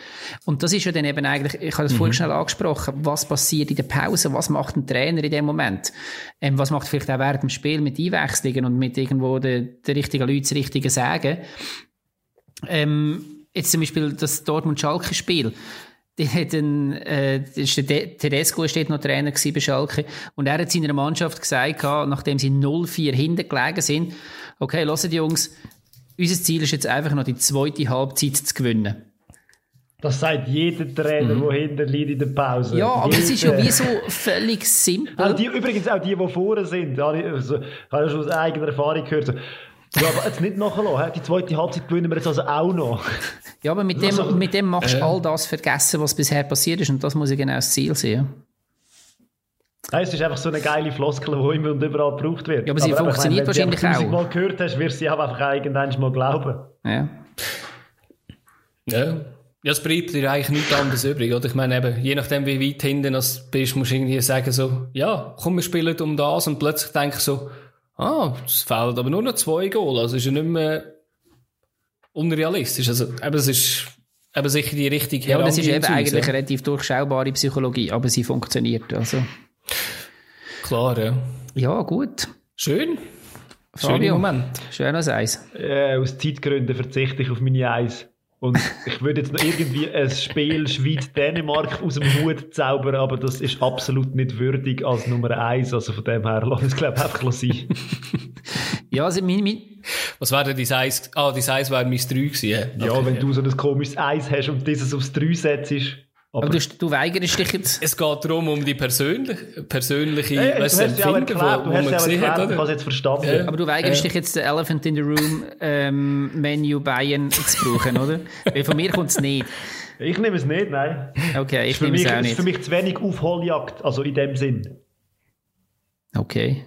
Und das ist ja dann eben eigentlich, ich habe das mhm. vorhin schnell angesprochen, was passiert in der Pause, was macht ein Trainer in dem Moment, ähm, was macht vielleicht auch während dem Spiel mit Einwechslungen und mit irgendwo den, den richtigen Leuten das Richtige sagen. Ähm, jetzt zum Beispiel das Dortmund-Schalke-Spiel die einen, äh, ist der Tedesco steht noch Trainer bei Schalke und er hat seiner Mannschaft gesagt, nachdem sie 0-4 hinten gelegen sind, okay, hört Jungs, unser Ziel ist jetzt einfach noch die zweite Halbzeit zu gewinnen. Das sagt jeder Trainer, mhm. der hinten liegt in der Pause. Ja, aber es ist ja wie so völlig simpel. Auch die, übrigens auch die, die vorne sind, also, habe ich schon aus eigener Erfahrung gehört. Ja, aber jetzt nicht nachher Die zweite Halbzeit gewinnen wir jetzt also auch noch. Ja, aber mit dem, also, mit dem machst du äh. all das vergessen, was bisher passiert ist. Und das muss ich genau das Ziel sehen. Nein, es ist einfach so eine geile Floskel, die immer und überall gebraucht wird. Ja, aber sie aber funktioniert meine, wahrscheinlich auch. Wenn du mal gehört hast, wirst du sie auch einfach irgendwann mal glauben. Ja. Ja. Ja, es bleibt dir eigentlich nichts anderes übrig, oder? Ich meine eben, je nachdem, wie weit hinten du bist, musst du irgendwie sagen so, ja, komm, wir spielen um das und plötzlich denkst du so, ah, es fehlt aber nur noch zwei Goal, also ist ja nicht mehr unrealistisch. Also, eben, es ist eben sicher die richtige Ja, aber das ist eben eigentlich eine relativ durchschaubare Psychologie, aber sie funktioniert. Also. Klar, ja. Ja, gut. Schön. Schöner Moment. Schönes Eis. Äh, aus Zeitgründen verzichte ich auf meine Eis. Und ich würde jetzt noch irgendwie ein Spiel Schweiz-Dänemark aus dem Hut zaubern, aber das ist absolut nicht würdig als Nummer eins. Also von dem her, lass es, glaube ich, einfach sein. ja, also mein, mein Was wäre denn dein Eis? Ah, dein Eis wäre mein 3 gewesen. Ja, okay. wenn du so ein komisches Eis hast und dieses aufs 3 setzt, aber, aber du, du, weigerst dich jetzt. Es geht darum, um die persönliche, persönliche hey, weißt, du hast ja erklärt, du hast ja erklärt, hat, ich habe jetzt verstanden. Ja. Aber du weigerst ja. dich jetzt, den Elephant in the Room ähm, Menu Bayern zu brauchen, oder? Weil von mir kommt es nicht. Ich nehme es nicht, nein. Okay, ich nehme es auch nicht. Es ist für mich zu wenig Aufholjagd, also in dem Sinn. Okay.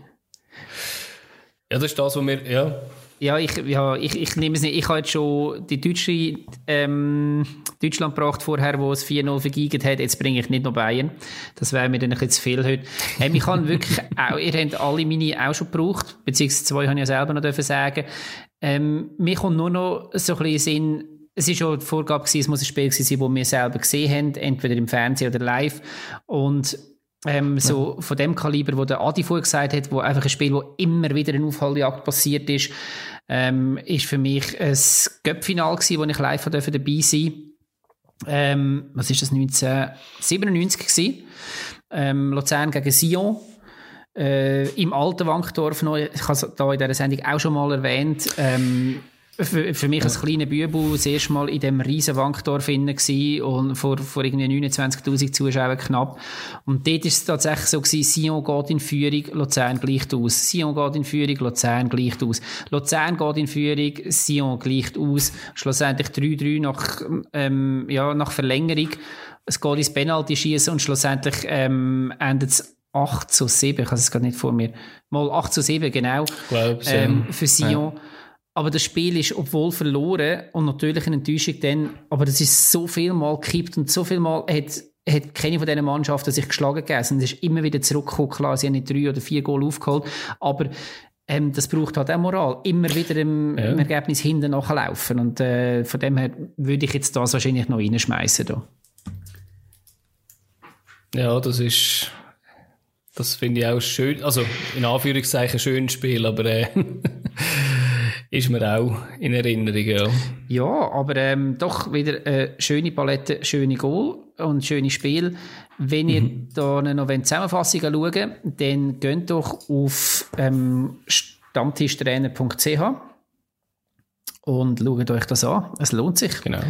Ja, das ist das, was wir, ja. Ja, ich, ja, ich, ich nehme es nicht. Ich habe jetzt schon die deutsche ähm, Deutschland gebracht vorher, wo es 4-0 vergeigt hat. Jetzt bringe ich nicht noch Bayern. Das wäre mir dann ein bisschen zu viel heute. Ähm, ich habe wirklich auch, ihr habt alle meine auch schon gebraucht, beziehungsweise zwei habe ich ja selber noch dürfen sagen. Ähm, mir kommt nur noch so ein bisschen Sinn, es ist schon die Vorgabe gewesen, es muss ein Spiel sein, das wir selber gesehen haben, entweder im Fernsehen oder live. Und ähm, so ja. von dem Kaliber, wo der Adi vorher gesagt hat, wo einfach ein Spiel, wo immer wieder eine Aufholjagd passiert ist, ähm, ist für mich ein Göppfinal gewesen, wo ich live dabei sein ähm, was ist das, 1997 gewesen? Ähm, Luzern gegen Sion. Äh, Im alten Wankdorf noch, ich habe es da in dieser Sendung auch schon mal erwähnt, ähm, für, für mich als kleiner Bübel das erste Mal in dem riesen Wankdorf innen und vor, vor irgendwie 29.000 Zuschauern knapp. Und dort ist es tatsächlich so gewesen, Sion geht in Führung, Luzern gleicht aus. Sion geht in Führung, Luzern gleicht aus. Luzern geht in Führung, Sion gleicht aus. Schlussendlich 3-3 nach, ähm, ja, nach Verlängerung. Es geht ins Penalty schießen und schlussendlich ähm, endet es 8 zu 7, ich habe es gerade nicht vor mir. Mal 8 zu 7, genau. Glaub's, ähm, für Sion. Ja. Aber das Spiel ist, obwohl verloren und natürlich eine Enttäuschung dann, aber das ist so viel Mal gekippt und so viel Mal hat, hat keine von diesen Mannschaften sich geschlagen gegeben. Es ist immer wieder zurückgekommen. Klar, sie haben nicht drei oder vier Goal aufgeholt, aber ähm, das braucht halt auch Moral. Immer wieder im, ja. im Ergebnis hinten nachlaufen. Und äh, von dem her würde ich jetzt das wahrscheinlich noch reinschmeißen. Da. Ja, das ist, das finde ich auch schön, also in Anführungszeichen schön Spiel, aber äh, ist mir auch in Erinnerung, ja. Ja, aber ähm, doch wieder eine schöne Palette, schöne Goal und schöne Spiel. Wenn ihr mhm. da noch Zusammenfassung schauen dann geht doch auf ähm, stammtischtrainer.ch und schaut euch das an. Es lohnt sich. Genau.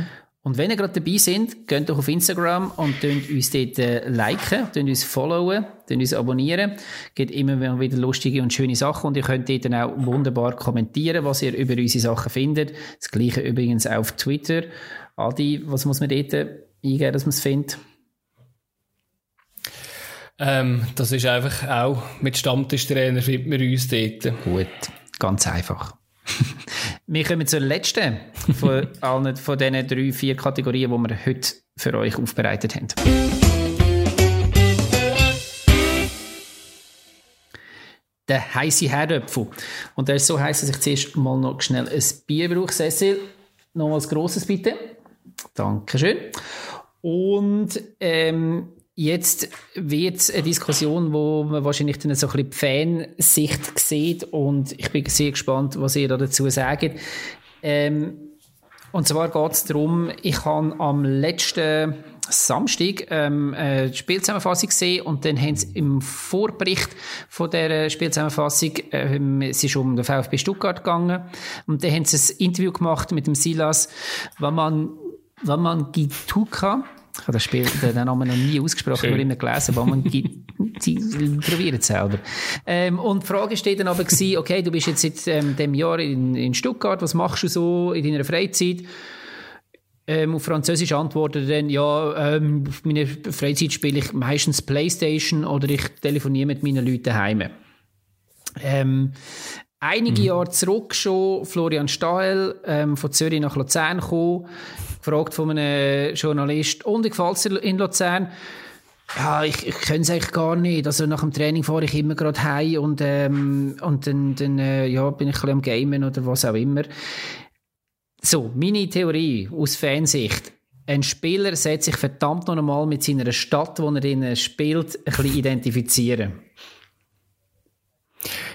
Und wenn ihr gerade dabei seid, geht doch auf Instagram und könnt uns dort äh, liken, könnt uns followen, könnt uns abonnieren. Geht immer wieder lustige und schöne Sachen und ihr könnt dort dann auch wunderbar kommentieren, was ihr über unsere Sachen findet. Das gleiche übrigens auf Twitter. Adi, was muss man dort eingeben, dass man es findet? Ähm, das ist einfach auch mit Stammtischtrainer findet man uns dort. Gut, ganz einfach. wir kommen zur letzten von allen von diesen drei, vier Kategorien, die wir heute für euch aufbereitet haben. Der heiße Herdöpfel. Und der ist so heiß, dass ich zuerst mal noch schnell ein Bier brauche. Cecil, noch ein grosses bitte. Dankeschön. Und ähm, Jetzt wird es eine Diskussion, wo man wahrscheinlich dann so ein bisschen die Fansicht sieht und ich bin sehr gespannt, was ihr da dazu sagt. Ähm, und zwar geht es darum, ich habe am letzten Samstag ähm, eine Spielzusammenfassung gesehen und dann haben sie im Vorbericht von der Spielzusammenfassung, ähm, es ist um den VfB Stuttgart gegangen und dann haben sie ein Interview gemacht mit dem Silas, wenn man, wenn man Gituka ich habe das Spiel, den Namen noch nie ausgesprochen, nur immer gelesen, aber man probiert es selber. Ähm, und die Frage steht dann aber gewesen, okay, du bist jetzt seit ähm, dem Jahr in, in Stuttgart, was machst du so in deiner Freizeit? Ähm, auf Französisch antwortet er dann, ja, ähm, auf meiner Freizeit spiele ich meistens Playstation oder ich telefoniere mit meinen Leuten daheim. Ähm, einige mhm. Jahre zurück schon Florian Stahl ähm, von Zürich nach Luzern gekommen, gefragt von einem Journalist, und ich gefällt in Luzern? Ja, ich, ich kenne es eigentlich gar nicht. Also nach dem Training fahre ich immer gerade heim und, ähm, und dann, dann äh, ja, bin ich ein bisschen am Gamen oder was auch immer. So, meine Theorie aus Fansicht. Ein Spieler sollte sich verdammt noch einmal mit seiner Stadt, wo er spielt, ein bisschen identifizieren.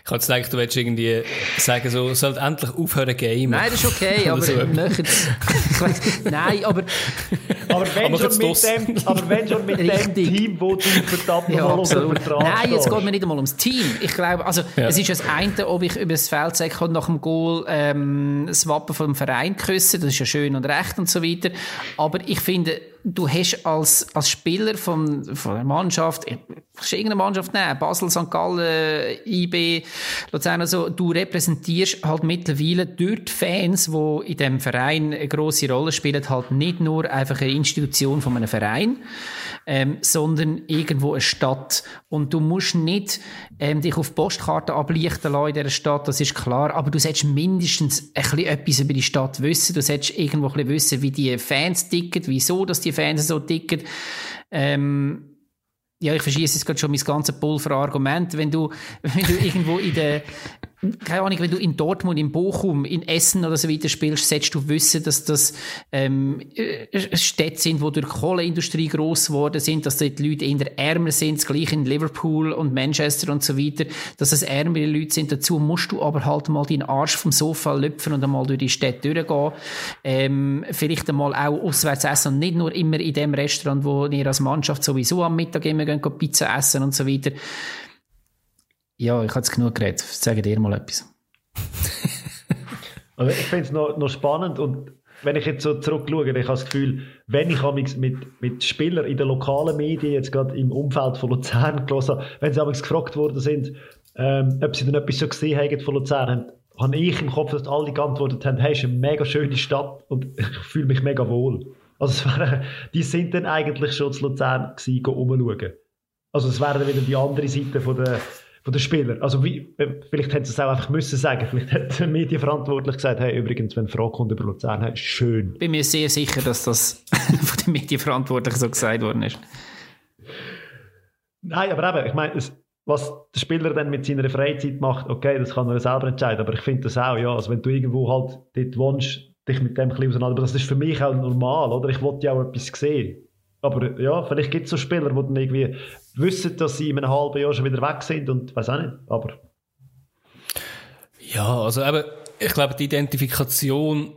Ich hatte gedacht, du willst irgendwie sagen, so, sollte endlich aufhören game. Nein, das ist okay, aber so. Nein, aber... aber wenn, aber schon, mit dem, aber wenn schon mit dem Team, wo du verdammt ja, unter Vertrag Nein, jetzt geht mir nicht einmal ums Team. Ich glaube, also, ja. es ist das eine, ob ich über das Feld sage, kann nach dem Goal ähm, das Wappen vom Verein küssen, das ist ja schön und recht und so weiter. Aber ich finde, du hast als, als Spieler von, von der Mannschaft, kannst du irgendeine Mannschaft nehmen, Basel, St. Gallen, IB, Luzern, also du repräsentierst halt mittlerweile die Fans, die in dem Verein eine grosse Rolle spielen, halt nicht nur einfach eine Institution von einem Verein, ähm, sondern irgendwo eine Stadt. Und du musst nicht ähm, dich auf Postkarten ablichten lassen in dieser Stadt, das ist klar, aber du solltest mindestens ein bisschen etwas über die Stadt wissen, du solltest irgendwo ein bisschen wissen, wie die Fans ticken, wieso dass die Fans so ticken. Ähm, ja, ich verschieße jetzt gerade schon mein ganzes Pulver-Argument. Wenn du, wenn du irgendwo in der, keine Ahnung, wenn du in Dortmund, in Bochum, in Essen oder so weiter spielst, solltest du wissen, dass das ähm, äh, Städte sind, wo durch Kohleindustrie gross geworden sind, dass dort die Leute eher ärmer sind, das gleiche in Liverpool und Manchester und so weiter, dass es ärmere Leute sind. Dazu musst du aber halt mal deinen Arsch vom Sofa lüpfen und einmal durch die Städte durchgehen. Ähm, vielleicht einmal auch auswärts essen und nicht nur immer in dem Restaurant, wo ihr als Mannschaft sowieso am Mittag immer gehen, Pizza essen und so weiter. Ja, ich habe jetzt genug geredet. Sag dir mal etwas. also ich finde es noch, noch spannend und wenn ich jetzt so zurückschaue, ich habe das Gefühl, wenn ich mit, mit Spielern in den lokalen Medien, jetzt gerade im Umfeld von Luzern gelesen wenn sie gefragt worden sind, ähm, ob sie dann etwas so gesehen haben von Luzern, habe ich im Kopf, dass alle geantwortet haben, hey, es ist eine mega schöne Stadt und ich fühle mich mega wohl. Also war, die sind dann eigentlich schon zu Luzern gewesen, umschauen. Also es wäre dann wieder die andere Seite von der von den Spielern. Also wie, vielleicht hätten sie es auch einfach müssen sagen. Vielleicht hat der Medienverantwortlich gesagt, hey, übrigens, wenn eine Frage kommt über Luzern, hey, schön. Ich bin mir sehr sicher, dass das von den Medienverantwortlichen so gesagt worden ist. Nein, aber eben, ich meine, was der Spieler dann mit seiner Freizeit macht, okay, das kann er selber entscheiden, aber ich finde das auch, ja, also wenn du irgendwo halt dort wohnst, dich mit dem ein bisschen auseinander, aber das ist für mich auch normal, oder? Ich wollte ja auch etwas sehen. Aber ja, vielleicht gibt es so Spieler, die dann irgendwie wissen, dass sie in einem halben Jahr schon wieder weg sind und weiß auch nicht. Aber. Ja, also eben, ich glaube, die Identifikation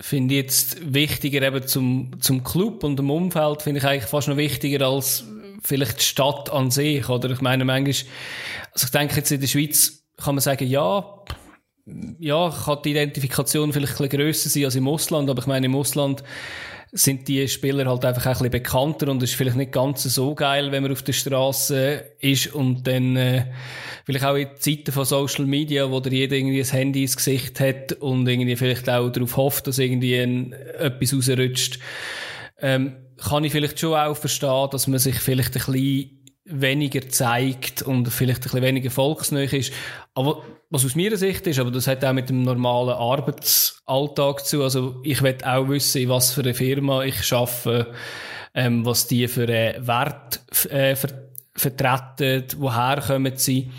finde ich jetzt wichtiger eben zum, zum Club und dem Umfeld, finde ich eigentlich fast noch wichtiger als vielleicht die Stadt an sich, oder? Ich meine, manchmal, also ich denke jetzt in der Schweiz kann man sagen, ja, ja, kann die Identifikation vielleicht ein bisschen grösser sein als im Ausland, aber ich meine, im Ausland sind die Spieler halt einfach ein bisschen bekannter und es ist vielleicht nicht ganz so geil, wenn man auf der Straße ist und dann äh, vielleicht auch in Zeiten von Social Media, wo der jeder irgendwie ein Handy ins Gesicht hat und irgendwie vielleicht auch darauf hofft, dass irgendwie ein, etwas rausrutscht, ähm, kann ich vielleicht schon auch verstehen, dass man sich vielleicht ein bisschen weniger zeigt und vielleicht ein bisschen weniger volksnah ist. Aber was aus meiner Sicht ist, aber das hat auch mit dem normalen Arbeitsalltag zu. Also ich will auch wissen, in was für eine Firma ich arbeite, ähm, was die für einen Wert äh, ver vertreten, woher kommen sie.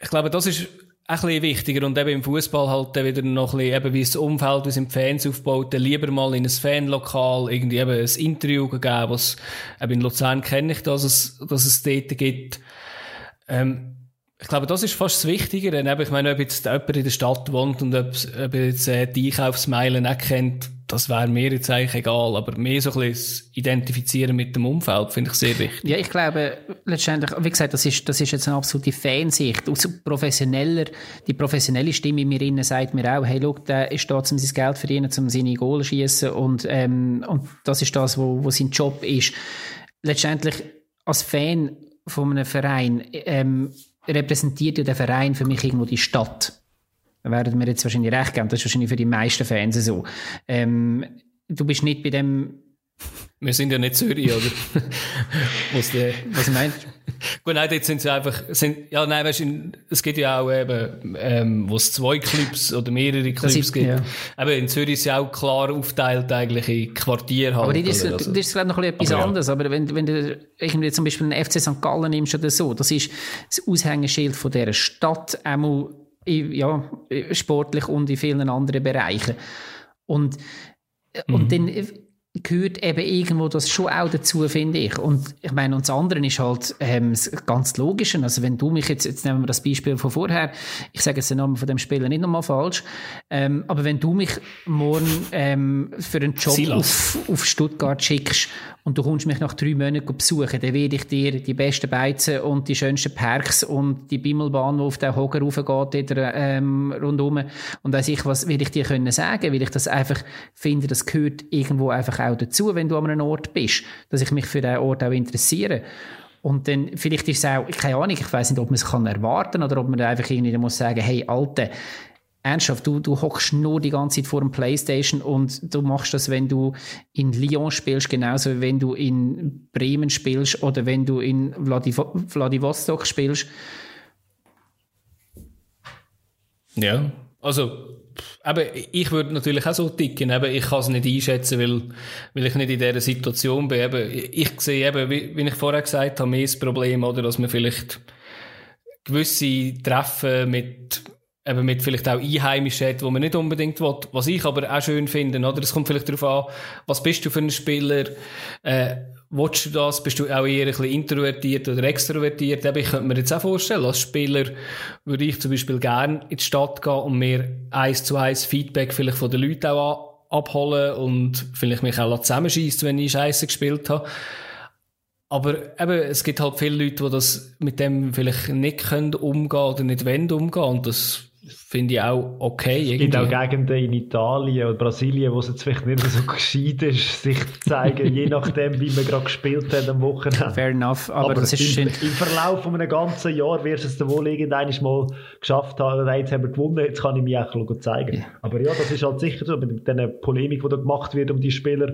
Ich glaube, das ist ein bisschen wichtiger und eben im Fußball halt wieder noch ein bisschen, eben wie das Umfeld, wie es im Fans aufbaut, lieber mal in ein Fanlokal irgendwie eben ein Interview geben, was, eben in Luzern kenne ich das, dass es, dass es dort gibt. Ähm, ich glaube, das ist fast das Wichtige, denn eben, ich meine, ob jetzt jemand in der Stadt wohnt und ob, ob jetzt äh, die Einkaufsmeilen nicht kennt, das wäre mir jetzt eigentlich egal, aber mehr so ein bisschen Identifizieren mit dem Umfeld finde ich sehr wichtig. Ja, ich glaube, letztendlich, wie gesagt, das ist, das ist jetzt eine absolute Fansicht. Aus professioneller, die professionelle Stimme in mir innen sagt mir auch, hey, schau, der ist da, um sein Geld zu verdienen, um seine Goal schießen und, ähm, und das ist das, wo, wo sein Job ist. Letztendlich, als Fan von einem Verein, ähm, repräsentiert ja der Verein für mich irgendwo die Stadt. Da werden mir jetzt wahrscheinlich recht geben. Das ist wahrscheinlich für die meisten Fans so. Ähm, du bist nicht bei dem. Wir sind ja nicht Zürich, oder? was, der, was meinst Gut, nein, dort sind sie einfach, sind, ja, nein, weißt du, es gibt ja auch eben, ähm, wo es zwei Clubs oder mehrere Clubs ist, gibt. Ja. Eben, in Zürich ist ja auch klar aufteilt eigentlich in Quartier halt. Aber das, ist, also. das ist gerade noch etwas aber anderes. Ja. Aber wenn, wenn du irgendwie zum Beispiel einen FC St. Gallen nimmst oder so, das ist das Aushängeschild von dieser Stadt, einmal, ja, sportlich und in vielen anderen Bereichen. Und, mhm. und dann, gehört eben irgendwo das schon auch dazu, finde ich. Und ich meine, und das andere ist halt ähm, das ganz Logische. Also wenn du mich jetzt, jetzt nehmen wir das Beispiel von vorher, ich sage jetzt den Namen von dem Spieler nicht nochmal falsch, ähm, aber wenn du mich morgen ähm, für einen Job auf, auf Stuttgart schickst und du kommst mich nach drei Monaten besuchen, dann werde ich dir die besten Beizen und die schönsten Parks und die Bimmelbahn, die auf den Hocker raufgeht, ähm, rundum. Und weiß ich, was will ich dir können sagen, weil ich das einfach finde, das gehört irgendwo einfach auch dazu, wenn du an einem Ort bist, dass ich mich für diesen Ort auch interessiere. Und dann, vielleicht ist es auch, keine Ahnung, ich weiß nicht, ob man es kann erwarten oder ob man einfach irgendwie muss sagen, hey, Alte, ernsthaft, du, du hockst nur die ganze Zeit vor dem Playstation und du machst das, wenn du in Lyon spielst, genauso wie wenn du in Bremen spielst oder wenn du in Vladiv Vladivostok spielst. Ja, also, aber ich würde natürlich auch so ticken, aber ich kann es nicht einschätzen, weil, weil ich nicht in dieser Situation bin. Eben, ich sehe eben, wie, wie ich vorher gesagt habe, mehr das Problem, oder, dass man vielleicht gewisse Treffen mit eben mit vielleicht auch Einheimischen hat, wo man nicht unbedingt will. Was ich aber auch schön finde, oder? Es kommt vielleicht darauf an, was bist du für ein Spieler? Äh, Willst du das? Bist du auch eher ein bisschen introvertiert oder extrovertiert? ich könnte mir jetzt auch vorstellen, als Spieler würde ich zum Beispiel gerne in die Stadt gehen und mir eins zu eins Feedback vielleicht von den Leuten auch abholen und vielleicht mich auch zusammenschießen, wenn ich Scheiße gespielt habe. Aber eben, es gibt halt viele Leute, die das mit dem vielleicht nicht können umgehen oder nicht wollen umgehen und das finde ich auch okay. Es gibt auch Gegenden in Italien oder Brasilien, wo es jetzt vielleicht nicht so gescheit ist, sich zu zeigen, je nachdem, wie man gerade gespielt hat am Wochenende. Fair enough, aber, aber das ist schön. Im Verlauf von einem ganzen Jahr wirst du es dann wohl irgendwann mal geschafft haben, jetzt haben wir gewonnen, jetzt kann ich mich auch zeigen. Ja. Aber ja, das ist halt sicher so, mit dieser Polemik, die da gemacht wird um die Spieler,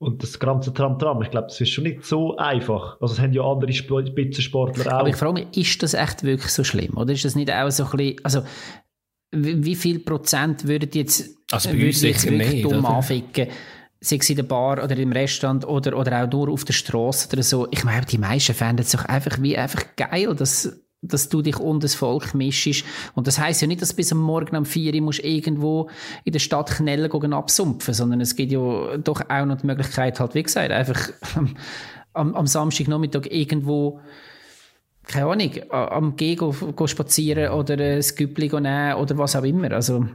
und das ganze Tram-Tram, ich glaube, das ist schon nicht so einfach. Also, es haben ja andere Spitzensportler auch. Aber ich frage mich, ist das echt wirklich so schlimm? Oder ist das nicht auch so ein bisschen, also, wie viel Prozent würden jetzt, also würden jetzt wirklich nicht, dumm oder? anficken? sei es in der Bar oder im Restaurant oder, oder auch nur auf der Straße oder so. Ich meine, die meisten fänden es doch einfach wie einfach geil, dass dass du dich unter das Volk mischst. Und das heißt ja nicht, dass bis am Morgen um 4 Uhr musst irgendwo in der Stadt Knellen gehen absumpfen, sondern es gibt ja doch auch noch die Möglichkeit, halt, wie gesagt, einfach am, am Samstagnachmittag irgendwo keine Ahnung, am Geh go, go spazieren oder ein Güppli nehmen oder was auch immer. Also,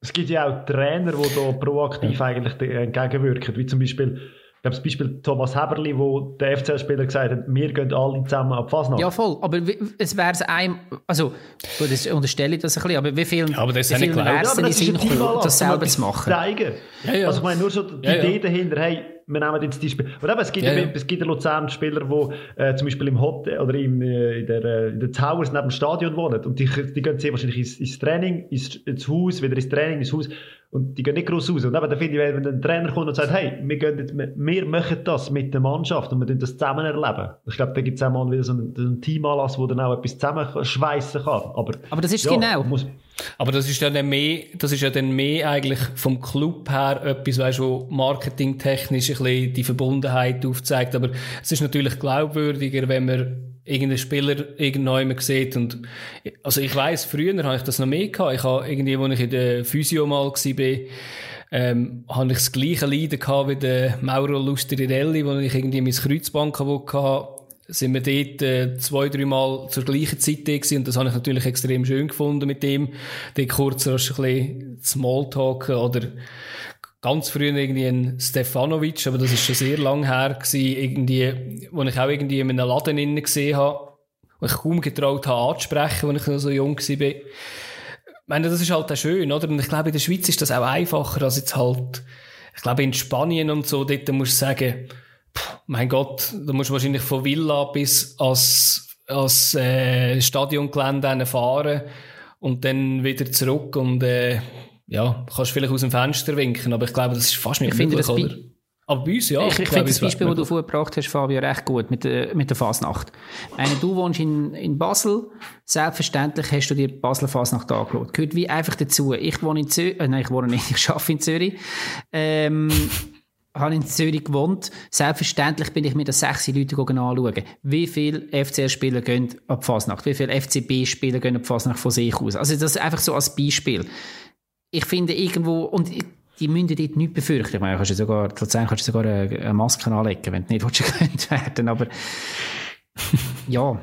es gibt ja auch Trainer, die da proaktiv eigentlich entgegenwirken, wie zum Beispiel ich glaube, das Beispiel Thomas Heberli, wo der FCL-Spieler gesagt hat, wir gehen alle zusammen ab Fasnacht. Ja, voll. Aber es wäre es einem, also, gut, das unterstelle ich das ein bisschen, aber wie viel, ja, aber das wie viel wäre es denn in Sinn gekommen, das selber zu machen? Zeigen. Ja, ja. Also, ich meine, nur so die ja, Idee dahinter, hey, wir nehmen jetzt die Spieler. Und eben, es gibt ja, ja. es gibt Luzern-Spieler, die äh, zum Beispiel im Hotel oder im, äh, in der, äh, in der Towers neben dem Stadion wohnen. Und die, die gehen sehr wahrscheinlich ins, ins Training, ins, ins Haus, wieder ins Training, ins Haus. Und die gehen nicht groß raus. Und eben, da finde ich, wenn ein Trainer kommt und sagt, hey, wir, gehen jetzt, wir machen das mit der Mannschaft und wir das zusammen erleben. Ich glaube, da gibt es auch mal wieder so einen, einen Teamanlass, wo dann auch etwas zusammenschweissen kann. Aber, Aber das ist ja, genau. Muss, aber das ist ja dann mehr, das ist ja dann mehr eigentlich vom Club her etwas, weißt, wo marketingtechnisch ein bisschen die Verbundenheit aufzeigt. Aber es ist natürlich glaubwürdiger, wenn man irgendeinen Spieler irgendwann sieht und, also ich weiss, früher habe ich das noch mehr gehabt. Ich habe irgendwie, als ich in der Physio mal war, ähm, habe ich das gleiche Leiden gehabt wie der Mauro Lusterirelli, wo ich irgendwie mein Kreuzband kaputt hatte sind wir dort äh, zwei, drei Mal zur gleichen Zeit da und das habe ich natürlich extrem schön gefunden mit dem. Dort kurz ein bisschen Smalltalk oder ganz früher irgendwie ein Stefanovic, aber das ist schon sehr lang her gewesen, irgendwie, wo ich auch irgendwie in einem Laden innen gesehen habe, wo ich kaum getraut habe anzusprechen, als ich noch so jung war. Ich meine, das ist halt auch schön, oder? Und ich glaube, in der Schweiz ist das auch einfacher als jetzt halt, ich glaube, in Spanien und so, dort musst du sagen, mein Gott, da musst du wahrscheinlich von Villa bis als, als äh, Stadiongelände fahren und dann wieder zurück und äh, ja, kannst vielleicht aus dem Fenster winken, aber ich glaube, das ist fast nicht ich möglich, finde, oder? Aber bei uns, ja. Ich, ich, finde das Beispiel, das du vorgebracht hast, Fabio, recht gut mit der, mit der Fasnacht. Meine, du wohnst in, in Basel, selbstverständlich hast du dir die Basler Fasnacht angeschaut. Gehört wie einfach dazu. Ich wohne in Zürich, äh, nein, ich wohne nicht, ich arbeite in Zürich. Ähm, habe in Zürich gewohnt. Selbstverständlich bin ich mir das sechs Leute anschauen. Wie viele FCR-Spieler gehen ab Fasnacht? Wie viele FCB-Spieler gehen ab Fasnacht von sich aus? Also das ist einfach so als Beispiel. Ich finde irgendwo, und die müssen dort nichts befürchten. Ich meine, kannst sogar, trotzdem kannst du sogar eine, Maske anlegen, wenn du nicht willst, werden aber ja.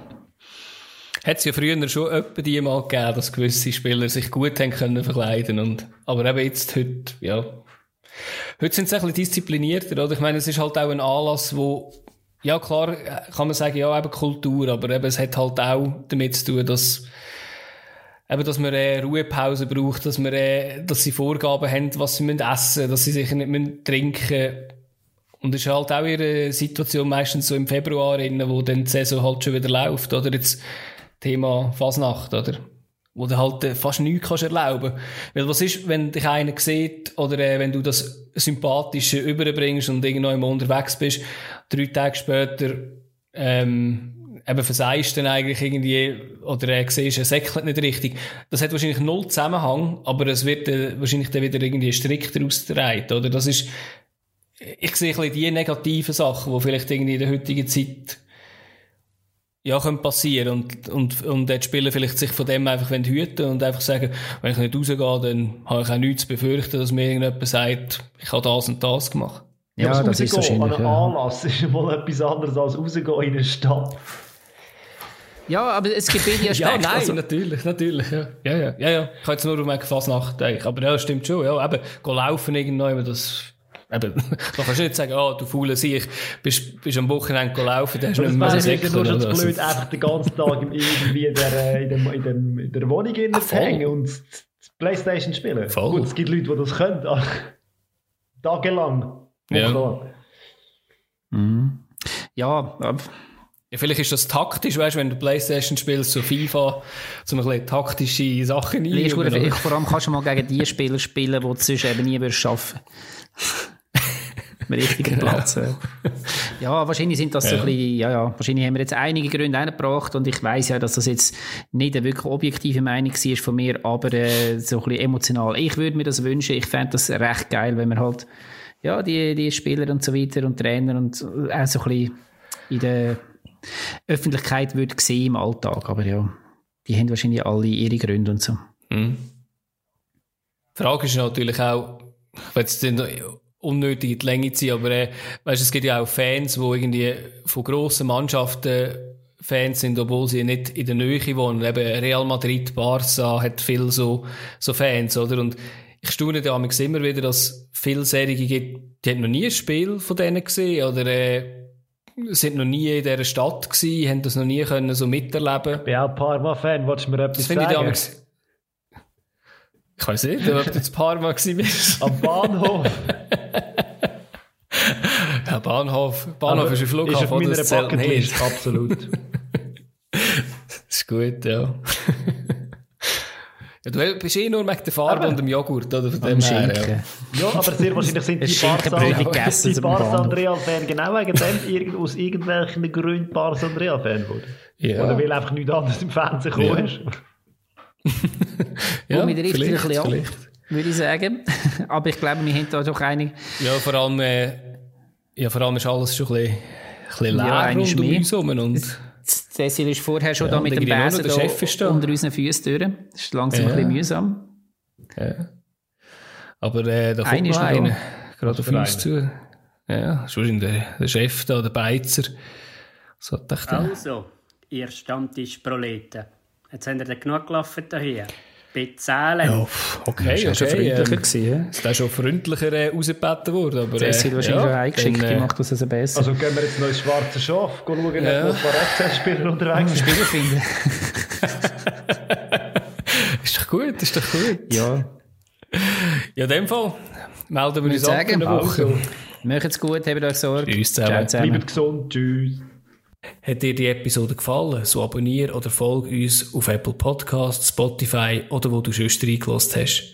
Hat es ja früher schon etwa die mal gegeben, dass gewisse Spieler sich gut haben können verkleiden und, aber eben jetzt heute, ja, Heute sind sie ein bisschen disziplinierter, oder? Ich meine, es ist halt auch ein Anlass, wo, ja klar, kann man sagen, ja, eben Kultur, aber eben, es hat halt auch damit zu tun, dass, eben, dass man eine Ruhepause braucht, dass man, äh, dass sie Vorgaben haben, was sie müssen essen, dass sie sich nicht müssen trinken und es ist halt auch ihre Situation meistens so im Februar, wo dann die Saison halt schon wieder läuft, oder? Jetzt Thema Fasnacht, oder? Wo du halt äh, fast nichts kannst erlauben. Weil was ist, wenn dich einer sieht oder äh, wenn du das Sympathische überbringst und irgendwo immer unterwegs bist, drei Tage später ähm, eben verseist dann eigentlich irgendwie oder äh, siehst, er säckelt nicht richtig. Das hat wahrscheinlich null Zusammenhang, aber es wird äh, wahrscheinlich dann wieder irgendwie strikter ausgetragen, oder? Das ist, ich sehe ein bisschen die negativen Sachen, die vielleicht irgendwie in der heutigen Zeit ja, könnte passieren. Und, und, und die Spieler vielleicht sich von dem einfach hüten und einfach sagen, wenn ich nicht rausgehe, dann habe ich auch nichts zu befürchten, dass mir irgendjemand sagt, ich habe das und das gemacht. Ja, ja das ist wahrscheinlich. An einem ja. Anlass ist mal etwas anderes als rausgehen in eine Stadt. Ja, aber es gibt beide Aspekte. ja, nein, also, natürlich, natürlich, ja. Ja, ja, ja, ja. Ich habe jetzt nur auf fast nachdenken. Aber ja, das stimmt schon, ja. Eben, gehen laufen irgendwann, das Eben, kannst du nicht sagen, oh, du faule Sieg, bist, bist am Wochenende gelaufen, dann hast du nicht mehr Säckchen. nur schon zu blöd, einfach den ganzen Tag irgendwie in der, in der, in der, in der Wohnung zu hängen und Playstation spielen. Voll. Gut, es gibt Leute, die das können, aber tagelang. Ja. Mhm. Ja, ja, vielleicht ist das taktisch, weißt du, wenn du Playstation spielst, so FIFA, so ein bisschen taktische Sachen einüben. Vor allem kannst du mal gegen die Spieler spielen, die du sonst eben nie schaffen würdest am richtigen genau. Platz. Ja, wahrscheinlich sind das ja. so ein bisschen, ja, ja, wahrscheinlich haben wir jetzt einige Gründe eingebracht und ich weiß ja, dass das jetzt nicht eine wirklich objektive Meinung war von mir, aber äh, so ein bisschen emotional. Ich würde mir das wünschen, ich fände das recht geil, wenn man halt, ja, die, die Spieler und so weiter und Trainer und auch so ein bisschen in der Öffentlichkeit würde sehen im Alltag. Aber ja, die haben wahrscheinlich alle ihre Gründe und so. Mhm. Die Frage ist natürlich auch, jetzt nicht unnötig in die Länge ziehen, aber äh, weißt, es gibt ja auch Fans, die irgendwie von grossen Mannschaften Fans sind, obwohl sie nicht in der Nähe wohnen. Eben Real Madrid, Barca hat viel so, so Fans, oder? Und ich staune da immer wieder, dass es viele Serien gibt, die haben noch nie ein Spiel von denen gesehen, oder, äh, sind noch nie in dieser Stadt gewesen, haben das noch nie können so miterleben. Ich bin auch Parma-Fan, wolltest du mir etwas Das sagen? ich damals, ich weiß nicht, ob du jetzt ein paar Mal gewesen bist. Am Bahnhof. Ja, Bahnhof. Bahnhof Aber ist ein Flughafen, Ist auf oder? meiner Das Bucketlist, nicht. absolut. Das ist gut, ja. ja du bist eh nur wegen der Farbe Aber- und dem Joghurt, oder? Von dem her, Schinken. Ja, aber sehr wahrscheinlich sind die gegessen die und Real-Fan genau wegen dem irgend, aus irgendwelchen Gründen Barca und Real-Fan wurden. Ja. Oder weil einfach nichts anderes im Fernsehen gekommen Ja. ist. Ja. Trifft er ein vielleicht, bisschen ab, vielleicht. würde ich sagen. Aber ich glaube, wir haben da doch einig. Ja, vor allem, äh, ja, vor allem ist alles schon ein bisschen, ein bisschen leer Ja, rund um uns herum und Cecil ist vorher schon Ja, da mit dem Besen da Chef ist da. unter unseren Füßen durch. Das ist langsam Ja. ein bisschen mühsam. ja. Aber äh, da kommt Einer noch da. einer, gerade auf uns zu. Ja, wahrscheinlich der, der Chef da, der Beizer. So dachte ich. Also, ihr Stammtischproleten. Jetzt habt ihr dann genug gelaufen hier. Bezahlen. Ja, okay, Das war schon okay. freundlicher. Ähm, gewesen, ja? ist auch schon freundlicher äh, rausgebeten worden. Aber, äh, Cecil wahrscheinlich schon ja, eingeschickt, dann, die äh, macht das also besser. Also gehen wir jetzt noch ins schwarze Schaf, schauen, Ja. ob noch ein paar FZ-Spieler unterwegs sind. Spieler finden. Ist doch gut, ist doch gut. ja, Ja, in dem Fall melden wir uns ab in einer Woche. macht's gut, habt euch Sorge. Tschüss zusammen. Ciao zusammen. Bleibt gesund, tschüss. Hat dir die Episode gefallen, so abonniere oder folge uns auf Apple Podcasts, Spotify oder wo du sonst reingelassen hast.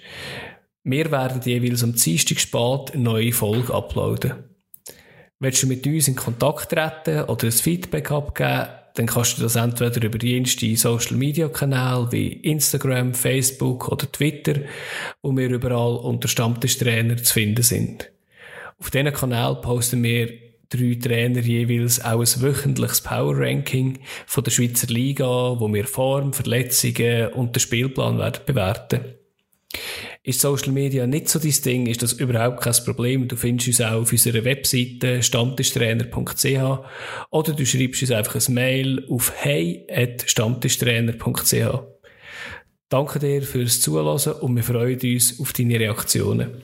Wir werden jeweils am Dienstag spät eine neue Folge uploaden. Willst du mit uns in Kontakt treten oder ein Feedback abgeben, dann kannst du das entweder über jenste Social Media Kanäle wie Instagram, Facebook oder Twitter, wo wir überall unter Stammtischtrainer zu finden sind. Auf diesen Kanal posten wir drei Trainer jeweils auch ein wöchentliches Power Ranking von der Schweizer Liga, wo wir Form, Verletzungen und den Spielplan werden bewerten. Ist Social Media nicht so dein Ding, ist das überhaupt kein Problem. Du findest uns auch auf unserer Webseite stammtischtrainer.ch oder du schreibst uns einfach ein Mail auf hey.stammtischtrainer.ch. Danke dir fürs Zuhören und wir freuen uns auf deine Reaktionen.